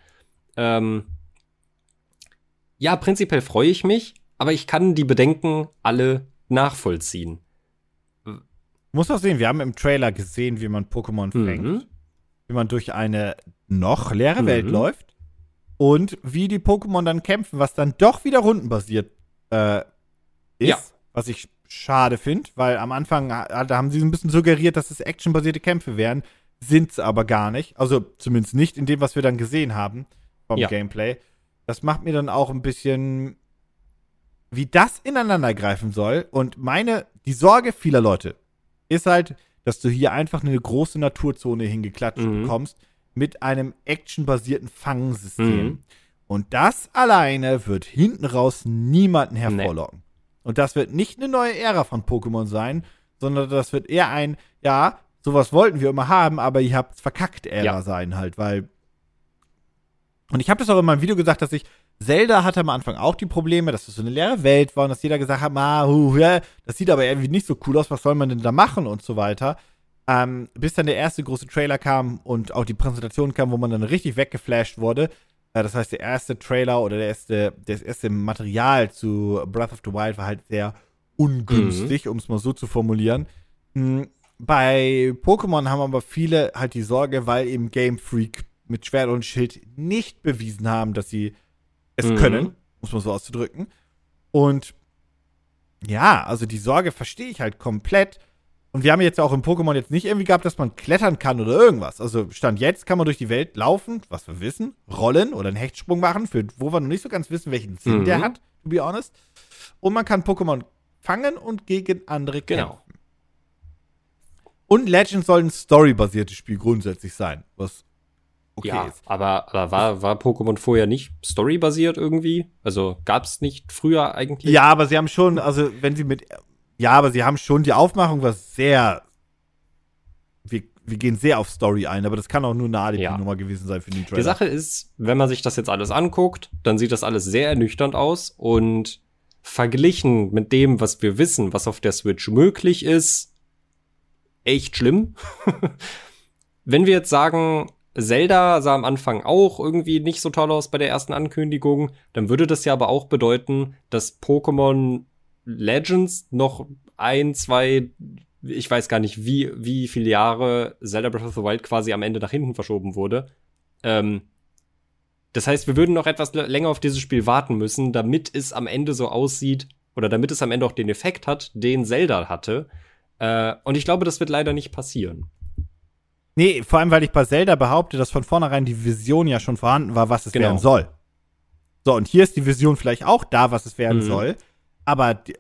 Ähm ja, prinzipiell freue ich mich, aber ich kann die Bedenken alle nachvollziehen. Muss auch sehen, wir haben im Trailer gesehen, wie man Pokémon mhm. fängt, wie man durch eine noch leere mhm. Welt läuft und wie die Pokémon dann kämpfen, was dann doch wieder rundenbasiert äh, ist. Ja. Was ich schade finde, weil am Anfang da haben sie ein bisschen suggeriert, dass es actionbasierte Kämpfe wären. Sind es aber gar nicht. Also zumindest nicht in dem, was wir dann gesehen haben vom ja. Gameplay. Das macht mir dann auch ein bisschen, wie das ineinander greifen soll. Und meine, die Sorge vieler Leute ist halt, dass du hier einfach eine große Naturzone hingeklatscht mhm. bekommst mit einem actionbasierten Fangsystem. Mhm. Und das alleine wird hinten raus niemanden hervorlocken. Nee. Und das wird nicht eine neue Ära von Pokémon sein, sondern das wird eher ein, ja, sowas wollten wir immer haben, aber ihr habt verkackt Ära ja. sein halt, weil. Und ich habe das auch in meinem Video gesagt, dass ich Zelda hatte am Anfang auch die Probleme, dass es so eine leere Welt war und dass jeder gesagt hat, ah, hu, ja, das sieht aber irgendwie nicht so cool aus, was soll man denn da machen und so weiter. Ähm, bis dann der erste große Trailer kam und auch die Präsentation kam, wo man dann richtig weggeflasht wurde, äh, das heißt, der erste Trailer oder der erste, das erste Material zu Breath of the Wild war halt sehr ungünstig, mhm. um es mal so zu formulieren. Hm, bei Pokémon haben aber viele halt die Sorge, weil eben Game Freak mit Schwert und Schild nicht bewiesen haben, dass sie es mhm. können, muss man so auszudrücken. Und ja, also die Sorge verstehe ich halt komplett. Und wir haben jetzt auch im Pokémon jetzt nicht irgendwie gehabt, dass man klettern kann oder irgendwas. Also Stand jetzt kann man durch die Welt laufen, was wir wissen, rollen oder einen Hechtsprung machen, für, wo wir noch nicht so ganz wissen, welchen Sinn mhm. der hat, to be honest. Und man kann Pokémon fangen und gegen andere genau. kämpfen. Genau. Und Legends soll ein storybasiertes Spiel grundsätzlich sein, was okay ja, ist. Aber, aber war, war Pokémon vorher nicht storybasiert irgendwie? Also gab es nicht früher eigentlich? Ja, aber sie haben schon, also wenn sie mit ja, aber sie haben schon, die Aufmachung war sehr. Wir, wir gehen sehr auf Story ein, aber das kann auch nur eine ADP-Nummer ja. gewesen sein für den Trailer. Die Sache ist, wenn man sich das jetzt alles anguckt, dann sieht das alles sehr ernüchternd aus und verglichen mit dem, was wir wissen, was auf der Switch möglich ist, echt schlimm. wenn wir jetzt sagen, Zelda sah am Anfang auch irgendwie nicht so toll aus bei der ersten Ankündigung, dann würde das ja aber auch bedeuten, dass Pokémon Legends noch ein, zwei, ich weiß gar nicht, wie, wie viele Jahre Zelda Breath of the Wild quasi am Ende nach hinten verschoben wurde. Ähm, das heißt, wir würden noch etwas länger auf dieses Spiel warten müssen, damit es am Ende so aussieht oder damit es am Ende auch den Effekt hat, den Zelda hatte. Äh, und ich glaube, das wird leider nicht passieren. Nee, vor allem, weil ich bei Zelda behaupte, dass von vornherein die Vision ja schon vorhanden war, was es genau. werden soll. So, und hier ist die Vision vielleicht auch da, was es werden mhm. soll aber die,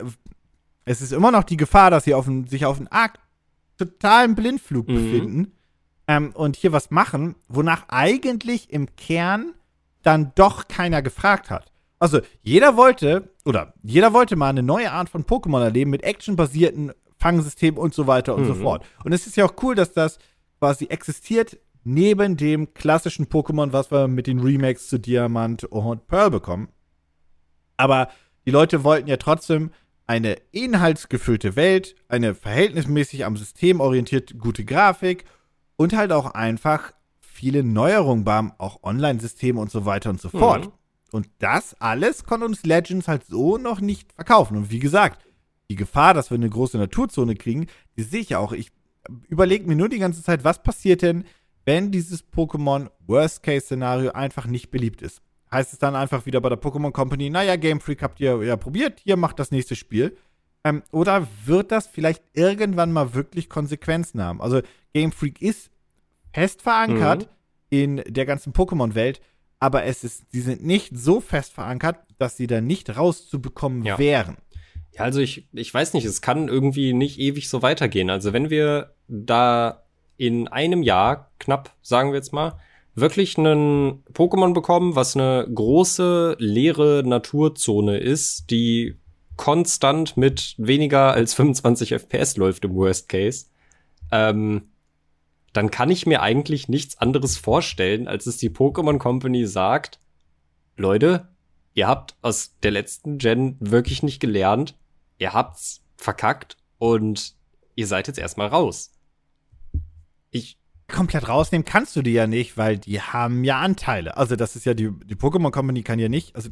es ist immer noch die Gefahr, dass sie auf ein, sich auf einem arg totalen Blindflug mhm. befinden ähm, und hier was machen, wonach eigentlich im Kern dann doch keiner gefragt hat. Also jeder wollte, oder jeder wollte mal eine neue Art von Pokémon erleben mit actionbasierten Fangsystemen und so weiter und mhm. so fort. Und es ist ja auch cool, dass das quasi existiert neben dem klassischen Pokémon, was wir mit den Remakes zu Diamant und Pearl bekommen. Aber die Leute wollten ja trotzdem eine inhaltsgefüllte Welt, eine verhältnismäßig am System orientierte gute Grafik und halt auch einfach viele Neuerungen beim auch Online-Systeme und so weiter und so fort. Mhm. Und das alles konnte uns Legends halt so noch nicht verkaufen. Und wie gesagt, die Gefahr, dass wir eine große Naturzone kriegen, die sehe ich ja auch. Ich überlege mir nur die ganze Zeit, was passiert denn, wenn dieses Pokémon Worst-Case-Szenario einfach nicht beliebt ist. Heißt es dann einfach wieder bei der Pokémon Company, naja, Game Freak habt ihr ja probiert, hier macht das nächste Spiel. Ähm, oder wird das vielleicht irgendwann mal wirklich Konsequenzen haben? Also Game Freak ist fest verankert Mhm. in der ganzen Pokémon-Welt, aber es ist, sie sind nicht so fest verankert, dass sie da nicht rauszubekommen Ja. wären. Ja, also ich, ich weiß nicht, es kann irgendwie nicht ewig so weitergehen. Also wenn wir da in einem Jahr, knapp, sagen wir jetzt mal, wirklich einen Pokémon bekommen, was eine große, leere Naturzone ist, die konstant mit weniger als 25 FPS läuft im Worst Case, ähm, dann kann ich mir eigentlich nichts anderes vorstellen, als dass die Pokémon Company sagt, Leute, ihr habt aus der letzten Gen wirklich nicht gelernt, ihr habt's verkackt und ihr seid jetzt erstmal raus. Ich, Komplett rausnehmen kannst du die ja nicht, weil die haben ja Anteile. Also das ist ja die, die Pokémon Company kann ja nicht, also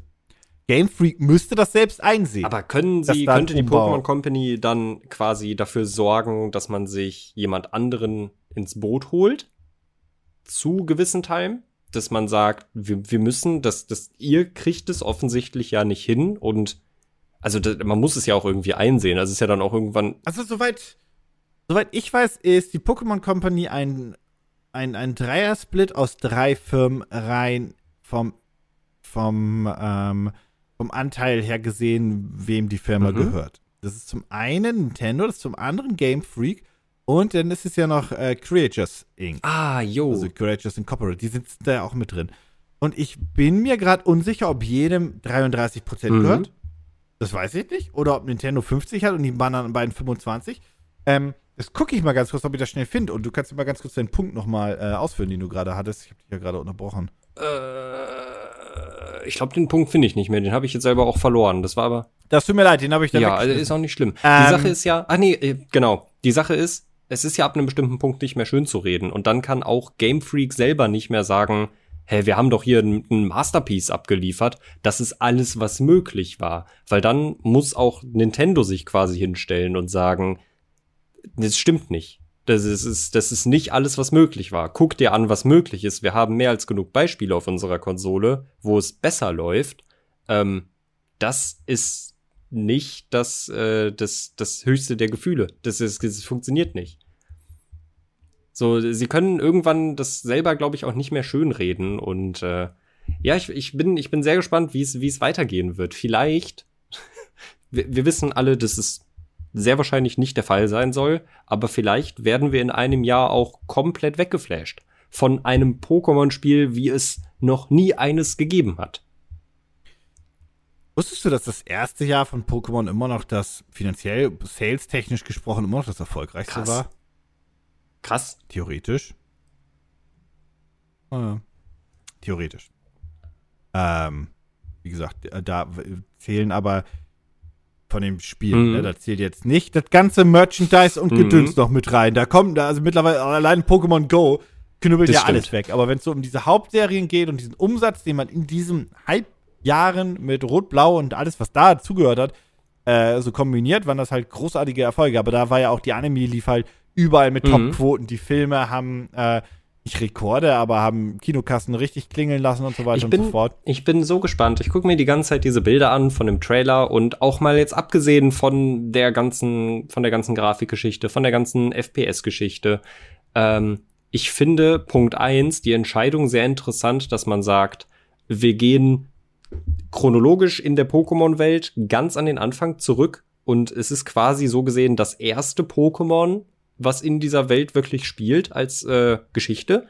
Game Freak müsste das selbst einsehen. aber können sie, könnte die Pokémon Company dann quasi dafür sorgen, dass man sich jemand anderen ins Boot holt? Zu gewissen Teilen? Dass man sagt, wir, wir müssen, dass, dass ihr kriegt es offensichtlich ja nicht hin und also da, man muss es ja auch irgendwie einsehen. Also es ist ja dann auch irgendwann Also soweit, soweit ich weiß, ist die Pokémon Company ein, ein, ein Dreier-Split aus drei Firmen rein vom, vom, ähm, vom Anteil her gesehen, wem die Firma Mhm. gehört. Das ist zum einen Nintendo, das ist zum anderen Game Freak und dann ist es ja noch äh, Creatures Inc. Ah, jo. Also Creatures Incorporated, die sind da auch mit drin. Und ich bin mir gerade unsicher, ob jedem 33% Mhm. gehört. Das weiß ich nicht. Oder ob Nintendo 50 hat und die anderen beiden 25. Ähm, das gucke ich mal ganz kurz, ob ich das schnell finde. Und du kannst mal ganz kurz deinen Punkt nochmal äh, ausführen, den du gerade hattest. Ich habe dich ja gerade unterbrochen. Äh, ich glaube, den Punkt finde ich nicht mehr. Den habe ich jetzt selber auch verloren. Das war aber. Das tut mir leid, den habe ich dann Ja, also ist auch nicht schlimm. Ähm, die Sache ist ja. Ah, nee, äh, genau. Die Sache ist, es ist ja ab einem bestimmten Punkt nicht mehr schön zu reden. Und dann kann auch Game Freak selber nicht mehr sagen, hä, wir haben doch hier ein, ein Masterpiece abgeliefert. Das ist alles, was möglich war. Weil dann muss auch Nintendo sich quasi hinstellen und sagen, das stimmt nicht. Das ist, ist, das ist nicht alles, was möglich war. Guck dir an, was möglich ist. Wir haben mehr als genug Beispiele auf unserer Konsole, wo es besser läuft. Ähm, das ist nicht das, äh, das, das höchste der Gefühle. Das, ist, das funktioniert nicht. So, sie können irgendwann das selber, glaube ich, auch nicht mehr schönreden. Und äh, ja, ich, ich, bin, ich bin sehr gespannt, wie es wie es weitergehen wird. Vielleicht, wir, wir wissen alle, dass es sehr wahrscheinlich nicht der Fall sein soll, aber vielleicht werden wir in einem Jahr auch komplett weggeflasht von einem Pokémon-Spiel, wie es noch nie eines gegeben hat. Wusstest du, dass das erste Jahr von Pokémon immer noch das finanziell, sales-technisch gesprochen, immer noch das erfolgreichste Krass. war? Krass. Theoretisch. Ah, ja. Theoretisch. Ähm, wie gesagt, äh, da zählen aber von dem Spiel, Mhm. ne, da zählt jetzt nicht das ganze Merchandise und Mhm. Gedöns noch mit rein. Da kommt, da, also mittlerweile allein Pokémon Go knüppelt Das ja stimmt. alles weg. Aber wenn es so um diese Hauptserien geht und diesen Umsatz, den man in diesen Halbjahren mit Rot-Blau und alles, was da zugehört hat, äh, so kombiniert, waren das halt großartige Erfolge. Aber da war ja auch die Anime lief halt überall mit Mhm. Top-Quoten. Die Filme haben äh, nicht Rekorde, aber haben Kinokassen richtig klingeln lassen und so weiter Ich und bin, so fort. ich bin so gespannt. Ich gucke mir die ganze Zeit diese Bilder an von dem Trailer und auch mal jetzt abgesehen von der ganzen, von der ganzen Grafikgeschichte, von der ganzen FPS-Geschichte. Ähm, ich finde Punkt eins die Entscheidung sehr interessant, dass man sagt, wir gehen chronologisch in der Pokémon-Welt ganz an den Anfang zurück und es ist quasi so gesehen das erste Pokémon, was in dieser Welt wirklich spielt als äh, Geschichte.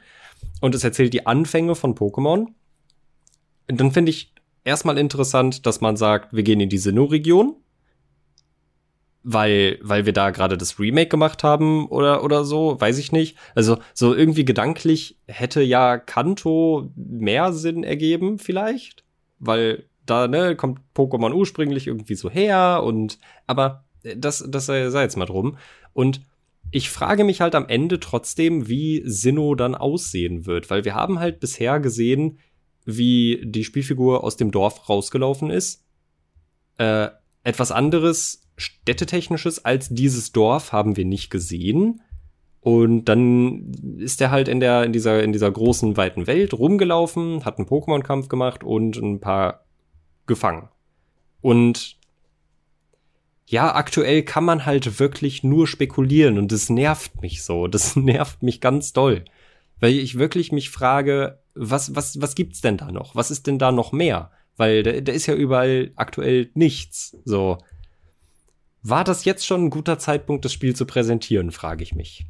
Und es erzählt die Anfänge von Pokémon. Und dann finde ich erstmal interessant, dass man sagt, wir gehen in die Sinnoh-Region, weil, weil wir da gerade das Remake gemacht haben oder, oder so, weiß ich nicht. Also, so irgendwie gedanklich hätte ja Kanto mehr Sinn ergeben, vielleicht, weil da, ne, kommt Pokémon ursprünglich irgendwie so her und, aber das, das sei, sei jetzt mal drum. Und ich frage mich halt am Ende trotzdem, wie Sinnoh dann aussehen wird, weil wir haben halt bisher gesehen, wie die Spielfigur aus dem Dorf rausgelaufen ist. Äh, etwas anderes städtetechnisches als dieses Dorf haben wir nicht gesehen. Und dann ist er halt in der, in dieser, in dieser großen, weiten Welt rumgelaufen, hat einen Pokémon-Kampf gemacht und ein paar gefangen. Und ja, aktuell kann man halt wirklich nur spekulieren und das nervt mich so. Das nervt mich ganz doll. Weil ich wirklich mich frage, was, was, was gibt's denn da noch? Was ist denn da noch mehr? Weil da, da ist ja überall aktuell nichts. So. War das jetzt schon ein guter Zeitpunkt, das Spiel zu präsentieren, frage ich mich.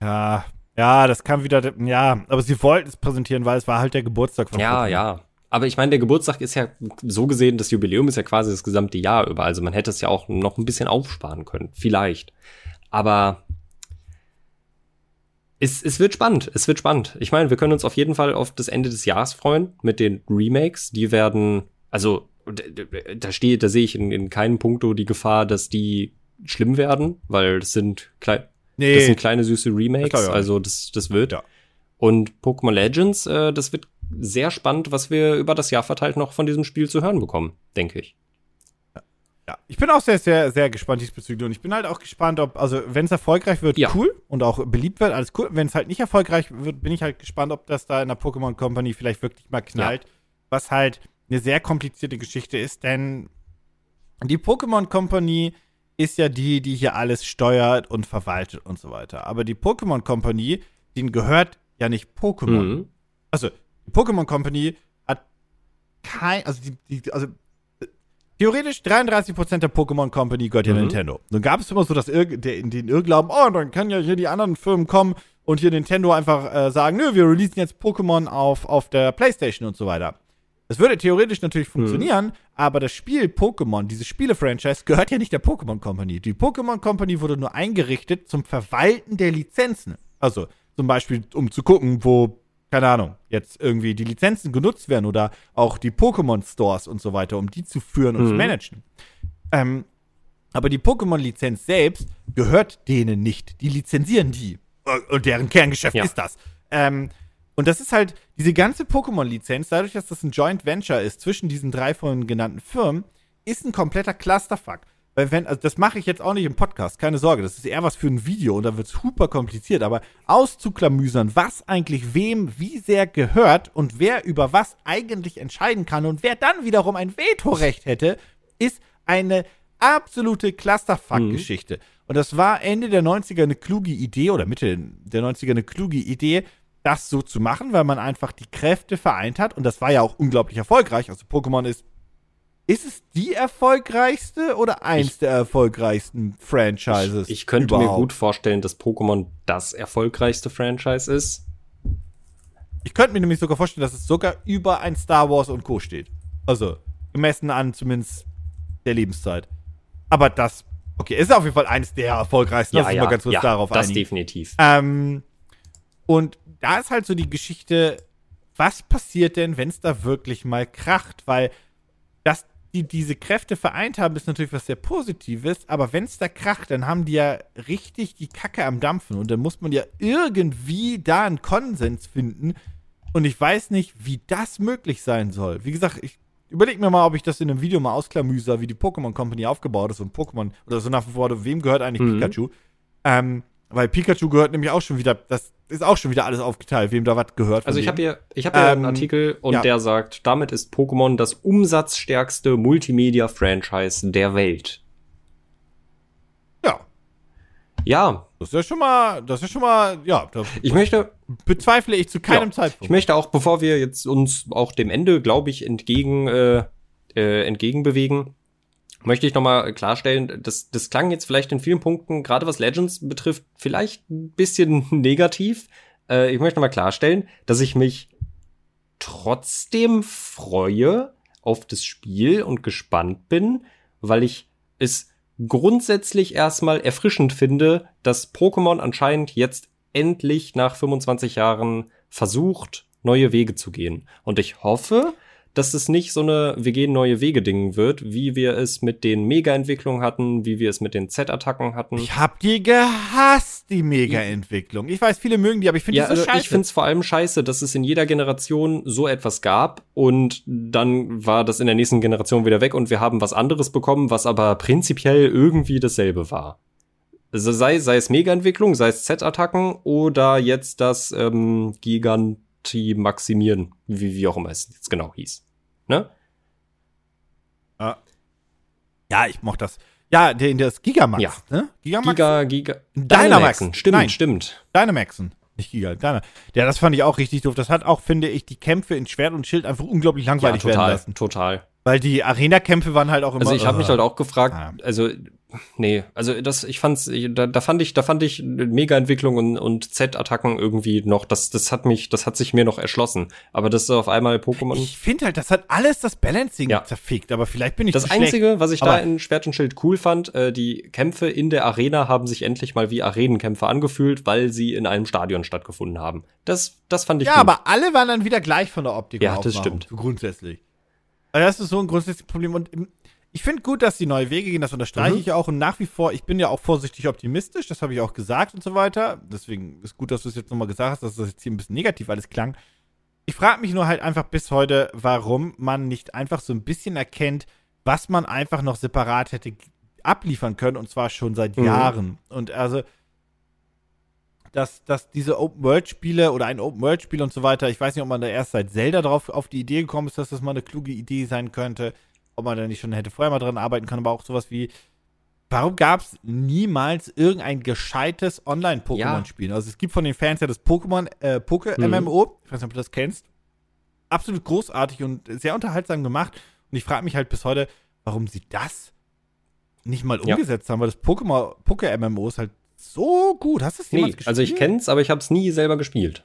Ja, ja, das kam wieder, ja, aber sie wollten es präsentieren, weil es war halt der Geburtstag von Ja, Pokémon. ja. Aber ich meine, der Geburtstag ist ja so gesehen, das Jubiläum ist ja quasi das gesamte Jahr über. Also man hätte es ja auch noch ein bisschen aufsparen können. Vielleicht. Aber es, es wird spannend. Es wird spannend. Ich meine, wir können uns auf jeden Fall auf das Ende des Jahres freuen mit den Remakes. Die werden, also da steht, da sehe ich in, in keinem Punkto die Gefahr, dass die schlimm werden, weil das sind klein, nee, das sind kleine süße Remakes. Das also das, das wird. Ja. Und Pokémon Legends, äh, das wird sehr spannend, was wir über das Jahr verteilt noch von diesem Spiel zu hören bekommen, denke ich. Ja, ich bin auch sehr, sehr, sehr gespannt diesbezüglich. Und ich bin halt auch gespannt, ob, also, wenn es erfolgreich wird, ja. cool und auch beliebt wird, alles cool. Wenn es halt nicht erfolgreich wird, bin ich halt gespannt, ob das da in der Pokémon Company vielleicht wirklich mal knallt. Ja. Was halt eine sehr komplizierte Geschichte ist, denn die Pokémon Company ist ja die, die hier alles steuert und verwaltet und so weiter. Aber die Pokémon Company, denen gehört ja nicht Pokémon. Mhm. Also, die Pokémon Company hat kein, also die, die also theoretisch 33% der Pokémon Company gehört ja mhm. Nintendo. Nun gab es immer so, dass Ir der, den Irrglauben, oh, dann können ja hier die anderen Firmen kommen und hier Nintendo einfach äh, sagen, nö, wir releasen jetzt Pokémon auf, auf der Playstation und so weiter. Das würde theoretisch natürlich mhm. funktionieren, mhm. aber das Spiel Pokémon, dieses Spiele-Franchise, gehört ja nicht der Pokémon Company. Die Pokémon Company wurde nur eingerichtet zum Verwalten der Lizenzen. Also zum Beispiel, um zu gucken, wo keine Ahnung, jetzt irgendwie die Lizenzen genutzt werden oder auch die Pokémon-Stores und so weiter, um die zu führen und mhm. zu managen. Ähm, aber die Pokémon-Lizenz selbst gehört denen nicht. Die lizenzieren die. Und deren Kerngeschäft ja. ist das. Ähm, und das ist halt diese ganze Pokémon-Lizenz, dadurch, dass das ein Joint Venture ist zwischen diesen drei vorhin genannten Firmen, ist ein kompletter Clusterfuck. Weil wenn, also das mache ich jetzt auch nicht im Podcast, keine Sorge, das ist eher was für ein Video und da wird es super kompliziert, aber auszuklamüsern, was eigentlich wem wie sehr gehört und wer über was eigentlich entscheiden kann und wer dann wiederum ein Vetorecht hätte, ist eine absolute Clusterfuck-Geschichte. Mhm. Und das war Ende der 90er eine kluge Idee oder Mitte der 90er eine kluge Idee, das so zu machen, weil man einfach die Kräfte vereint hat und das war ja auch unglaublich erfolgreich. Also Pokémon ist ist es die erfolgreichste oder eins ich, der erfolgreichsten Franchises? Ich, ich könnte überhaupt? mir gut vorstellen, dass Pokémon das erfolgreichste Franchise ist. Ich könnte mir nämlich sogar vorstellen, dass es sogar über ein Star Wars und Co. steht. Also, gemessen an zumindest der Lebenszeit. Aber das, okay, ist auf jeden Fall eines der erfolgreichsten. Ja, Lass ja, mal ganz kurz ja, darauf das einigen. definitiv. Ähm, und da ist halt so die Geschichte, was passiert denn, wenn es da wirklich mal kracht? Weil das die diese Kräfte vereint haben, ist natürlich was sehr Positives, aber wenn es da kracht, dann haben die ja richtig die Kacke am Dampfen und dann muss man ja irgendwie da einen Konsens finden und ich weiß nicht, wie das möglich sein soll. Wie gesagt, ich überlege mir mal, ob ich das in einem Video mal ausklamüser, wie die Pokémon Company aufgebaut ist und Pokémon oder so nach wie vor, wem gehört eigentlich mhm. Pikachu? Ähm, weil Pikachu gehört nämlich auch schon wieder, das ist auch schon wieder alles aufgeteilt, wem da was gehört. Also ich habe hier, ich habe hier ähm, einen Artikel und ja. der sagt, damit ist Pokémon das umsatzstärkste Multimedia-Franchise der Welt. Ja. Ja. Das ist ja schon mal, das ist schon mal, ja. Ich möchte, bezweifle ich zu keinem ja, Zeitpunkt. Ich möchte auch, bevor wir jetzt uns auch dem Ende, glaube ich, entgegen, äh, äh, entgegenbewegen, möchte ich nochmal klarstellen, das, das klang jetzt vielleicht in vielen Punkten, gerade was Legends betrifft, vielleicht ein bisschen negativ. Äh, ich möchte nochmal klarstellen, dass ich mich trotzdem freue auf das Spiel und gespannt bin, weil ich es grundsätzlich erstmal erfrischend finde, dass Pokémon anscheinend jetzt endlich nach 25 Jahren versucht, neue Wege zu gehen. Und ich hoffe, dass es nicht so eine wir gehen neue Wege Ding wird, wie wir es mit den Mega-Entwicklungen hatten, wie wir es mit den Z-Attacken hatten. Ich hab die gehasst, die Mega-Entwicklung. Ich weiß, viele mögen die, aber ich finde ja, die so also scheiße. ich finde es vor allem scheiße, dass es in jeder Generation so etwas gab und dann war das in der nächsten Generation wieder weg und wir haben was anderes bekommen, was aber prinzipiell irgendwie dasselbe war. Also sei, sei es Mega-Entwicklung, sei es Z-Attacken oder jetzt das ähm, Giganti-Maximieren, wie, wie auch immer es jetzt genau hieß. Ne? ja, ich mochte das. Ja, der, das Gigamax, Ja. ne? Gigamax? Giga, Giga. Dynamaxen. Stimmt, Nein. stimmt. Dynamaxen. Nicht Giga, Dyna. Ja, das fand ich auch richtig doof. Das hat auch, finde ich, die Kämpfe in Schwert und Schild einfach unglaublich Ja, langweilig werden total, lassen. total. Weil die Arena-Kämpfe waren halt auch immer. Also ich habe mich halt auch gefragt, Ja. also nee, also das ich fand's da, da fand ich da fand ich Mega Entwicklung und, und Z Attacken irgendwie noch das das hat mich das hat sich mir noch erschlossen, aber das ist auf einmal Pokémon Ich finde halt, das hat alles das Balancing Ja. zerfickt, aber vielleicht bin ich das zu schlecht. einzige, was ich da in Schwert und Schild cool fand, äh, die Kämpfe in der Arena haben sich endlich mal wie Arenenkämpfe angefühlt, weil sie in einem Stadion stattgefunden haben. Das das fand ich Ja, gut. aber alle waren dann wieder gleich von der Optik. Ja, das stimmt. Grundsätzlich. Also das ist so ein grundsätzliches Problem. Und ähm, ich finde gut, dass die neue Wege gehen, das unterstreiche Mhm. ich auch. Und nach wie vor, ich bin ja auch vorsichtig optimistisch, das habe ich auch gesagt und so weiter. Deswegen ist gut, dass du es jetzt nochmal gesagt hast, dass das jetzt hier ein bisschen negativ alles klang. Ich frage mich nur halt einfach bis heute, warum man nicht einfach so ein bisschen erkennt, was man einfach noch separat hätte abliefern können, und zwar schon seit Mhm. Jahren. Und also, dass, dass diese Open-World-Spiele oder ein Open-World-Spiel und so weiter, ich weiß nicht, ob man da erst seit Zelda drauf auf die Idee gekommen ist, dass das mal eine kluge Idee sein könnte, ob man da nicht schon hätte vorher mal dran arbeiten können, aber auch sowas wie, warum gab es niemals irgendein gescheites Online-Pokémon-Spiel? Also es gibt von den Fans ja das Pokémon, äh, Poké-MMO, ich weiß nicht, ob du das kennst, absolut großartig und sehr unterhaltsam gemacht und ich frage mich halt bis heute, warum sie das nicht mal Ja. umgesetzt haben, weil das Pokémon, Poké-MMO ist halt so gut. Hast du es nee, jemals gespielt? also ich kenn's, aber ich habe es nie selber gespielt.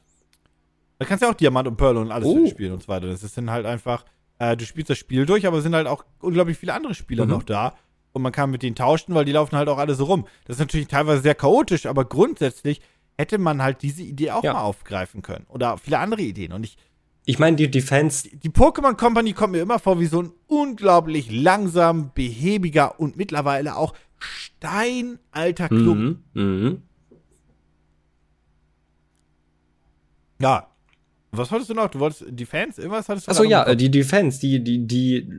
Da kannst du ja auch Diamant und Pearl und alles Oh. spielen und so weiter. Das ist dann halt einfach, äh, du spielst das Spiel durch, aber es sind halt auch unglaublich viele andere Spieler Mhm. noch da. Und man kann mit denen tauschen, weil die laufen halt auch alle so rum. Das ist natürlich teilweise sehr chaotisch, aber grundsätzlich hätte man halt diese Idee auch Ja. mal aufgreifen können. Oder viele andere Ideen. Und ich, Ich meine, die, die Fans, die Pokémon Company kommt mir immer vor wie so ein unglaublich langsam, behäbiger und mittlerweile auch steinalter Klumpen. mhm, mhm. Ja. Was wolltest du noch? Du wolltest die Fans? Irgendwas hattest du Achso, ja, äh, die, die Fans, die, die, die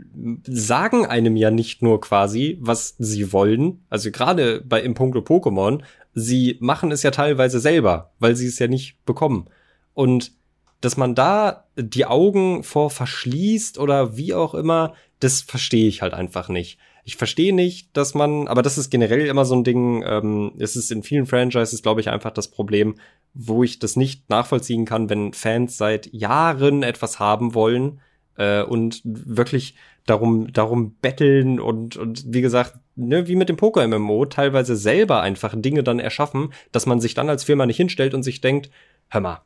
sagen einem ja nicht nur quasi, was sie wollen. Also gerade bei im Punkto Pokémon, sie machen es ja teilweise selber, weil sie es ja nicht bekommen. Und dass man da die Augen vor verschließt oder wie auch immer, das verstehe ich halt einfach nicht. Ich verstehe nicht, dass man, aber das ist generell immer so ein Ding, ähm, es ist in vielen Franchises, glaube ich, einfach das Problem, wo ich das nicht nachvollziehen kann, wenn Fans seit Jahren etwas haben wollen äh, und wirklich darum, darum betteln und, und wie gesagt, ne, wie mit dem Poker-MMO, teilweise selber einfach Dinge dann erschaffen, dass man sich dann als Firma nicht hinstellt und sich denkt, hör mal,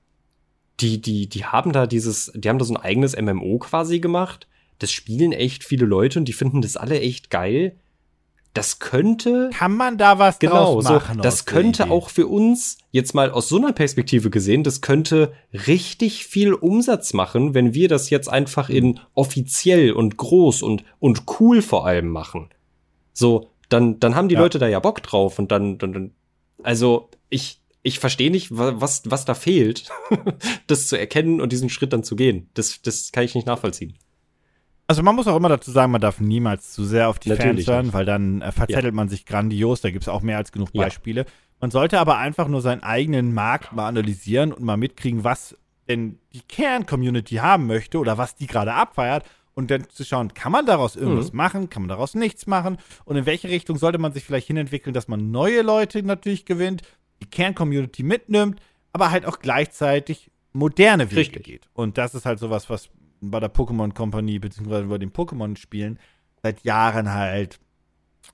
die, die, die haben da dieses, die haben da so ein eigenes MMO quasi gemacht. Das spielen echt viele Leute und die finden das alle echt geil. Das könnte Kann man da was Genau, draus so, machen? aus das könnte auch für uns jetzt mal aus so einer Perspektive gesehen, das könnte richtig viel Umsatz machen, wenn wir das jetzt einfach in offiziell und groß und, und cool vor allem machen. So, dann, dann haben die Ja. Leute da ja Bock drauf und dann, dann, dann also ich, ich verstehe nicht, wa- was, was da fehlt, das zu erkennen und diesen Schritt dann zu gehen. Das, das kann ich nicht nachvollziehen. Also man muss auch immer dazu sagen, man darf niemals zu sehr auf die Natürlich Fans hören, nicht. weil dann äh, verzettelt man sich grandios. Da gibt es auch mehr als genug Ja. Beispiele. Man sollte aber einfach nur seinen eigenen Markt mal analysieren und mal mitkriegen, was denn die Kern-Community haben möchte oder was die gerade abfeiert und dann zu schauen, kann man daraus irgendwas Mhm. machen, kann man daraus nichts machen und in welche Richtung sollte man sich vielleicht hinentwickeln, dass man neue Leute natürlich gewinnt, die Kern-Community mitnimmt, aber halt auch gleichzeitig moderne Wege Richtig. geht. Und das ist halt sowas, was bei der Pokémon Company beziehungsweise bei den Pokémon-Spielen seit Jahren halt,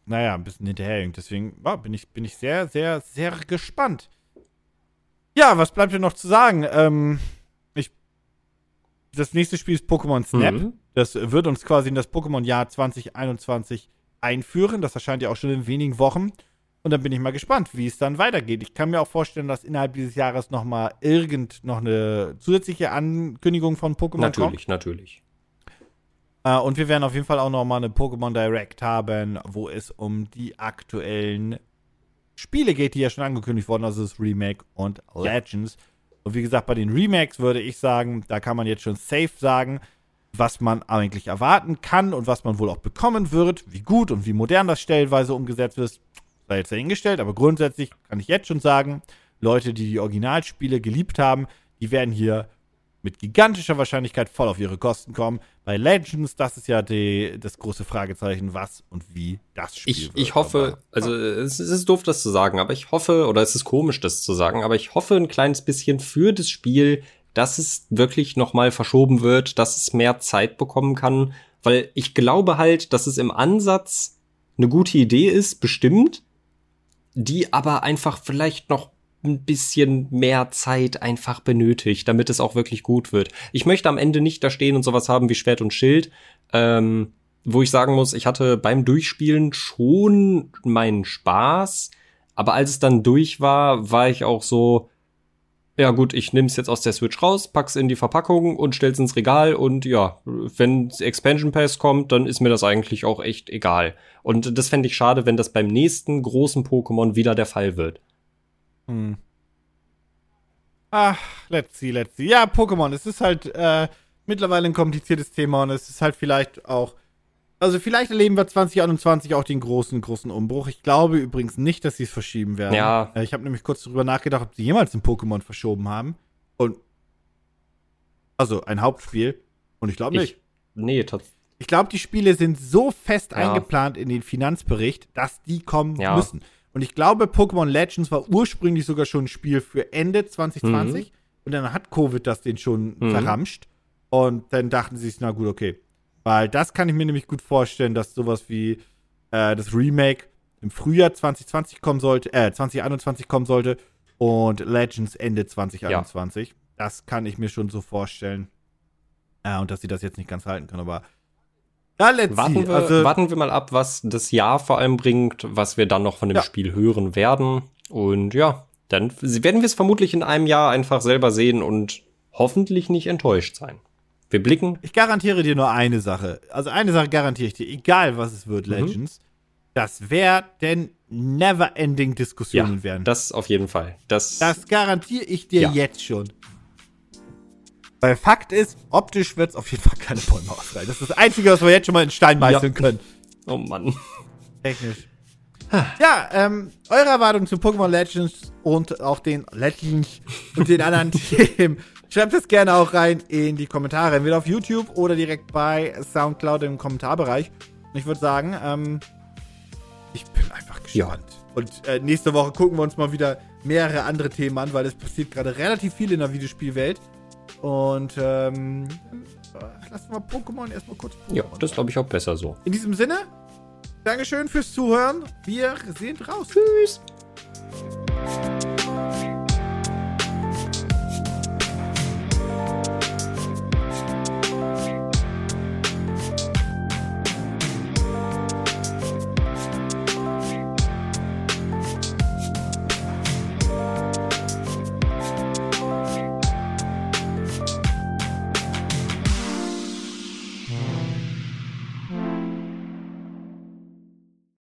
naja, ein bisschen hinterherhängt. Deswegen ja, bin, ich, bin ich sehr, sehr, sehr gespannt. Ja, was bleibt mir noch zu sagen? Ähm, ich, das nächste Spiel ist Pokémon Snap. Mhm. Das wird uns quasi in das Pokémon-Jahr 2021 einführen. Das erscheint ja auch schon in wenigen Wochen. Und dann bin ich mal gespannt, wie es dann weitergeht. Ich kann mir auch vorstellen, dass innerhalb dieses Jahres noch mal irgend noch eine zusätzliche Ankündigung von Pokémon kommt. Natürlich, natürlich. Äh, und wir werden auf jeden Fall auch noch mal eine Pokémon Direct haben, wo es um die aktuellen Spiele geht, die ja schon angekündigt wurden, also das Remake und Legends. Und wie gesagt, bei den Remakes würde ich sagen, da kann man jetzt schon safe sagen, was man eigentlich erwarten kann und was man wohl auch bekommen wird, wie gut und wie modern das stellenweise umgesetzt ist, sei jetzt dahingestellt, aber grundsätzlich kann ich jetzt schon sagen, Leute, die die Originalspiele geliebt haben, die werden hier mit gigantischer Wahrscheinlichkeit voll auf ihre Kosten kommen. Bei Legends, das ist ja die, das große Fragezeichen, was und wie das Spiel ich, wird. Ich hoffe, aber, also es ist doof, das zu sagen, aber ich hoffe, oder es ist komisch, das zu sagen, aber ich hoffe ein kleines bisschen für das Spiel, dass es wirklich nochmal verschoben wird, dass es mehr Zeit bekommen kann, weil ich glaube halt, dass es im Ansatz eine gute Idee ist, bestimmt, die aber einfach vielleicht noch ein bisschen mehr Zeit einfach benötigt, damit es auch wirklich gut wird. Ich möchte am Ende nicht da stehen und sowas haben wie Schwert und Schild, ähm, wo ich sagen muss, ich hatte beim Durchspielen schon meinen Spaß, aber als es dann durch war, war ich auch so, ja gut, ich nehme es jetzt aus der Switch raus, pack's in die Verpackung und stell's ins Regal und ja, wenn Expansion Pass kommt, dann ist mir das eigentlich auch echt egal. Und das fände ich schade, wenn das beim nächsten großen Pokémon wieder der Fall wird. Hm. Ach, let's see, let's see. Ja, Pokémon, es ist halt äh, mittlerweile ein kompliziertes Thema und es ist halt vielleicht auch. Also vielleicht erleben wir 2021 auch den großen, großen Umbruch. Ich glaube übrigens nicht, dass sie es verschieben werden. Ja. Äh, ich habe nämlich kurz darüber nachgedacht, ob sie jemals ein Pokémon verschoben haben. Und also ein Hauptspiel. Und ich glaube nicht. nee, tatsächlich. Ich glaube, die Spiele sind so fest ja. eingeplant in den Finanzbericht, dass die kommen ja. müssen. Und ich glaube, Pokémon Legends war ursprünglich sogar schon ein Spiel für Ende 2020. Mhm. Und dann hat Covid das den schon mhm. verramscht. Und dann dachten sie sich, na gut, okay. Weil das kann ich mir nämlich gut vorstellen, dass sowas wie äh, das Remake im Frühjahr 2020 kommen sollte, äh, 2021 kommen sollte und Legends Ende 2021. Ja. Das kann ich mir schon so vorstellen. Äh, und dass sie das jetzt nicht ganz halten können, aber ja, let's warten, see. Wir, also, warten wir mal ab, was das Jahr vor allem bringt, was wir dann noch von dem ja. Spiel hören werden. Und ja, dann werden wir es vermutlich in einem Jahr einfach selber sehen und hoffentlich nicht enttäuscht sein. Wir blicken. Ich garantiere dir nur eine Sache. Also eine Sache garantiere ich dir, egal was es wird, mhm. Legends. Das werden never-ending Diskussionen ja, werden. Das auf jeden Fall. Das, das garantiere ich dir ja. jetzt schon. Weil Fakt ist, optisch wird es auf jeden Fall keine Bäume ausreißen. Das ist das Einzige, was wir jetzt schon mal in Stein meißeln ja. können. Oh Mann. Technisch. Ja, ähm, eure Erwartungen zu Pokémon Legends und auch den Legends und den anderen Themen. Schreibt es gerne auch rein in die Kommentare, entweder auf YouTube oder direkt bei Soundcloud im Kommentarbereich. Und ich würde sagen, ähm, ich bin einfach gespannt. Ja. Und äh, nächste Woche gucken wir uns mal wieder mehrere andere Themen an, weil es passiert gerade relativ viel in der Videospielwelt. Und ähm, lassen wir Pokémon erstmal kurz Pokémon Ja, das glaube ich auch besser so. In diesem Sinne, Dankeschön fürs Zuhören. Wir sind raus. Tschüss.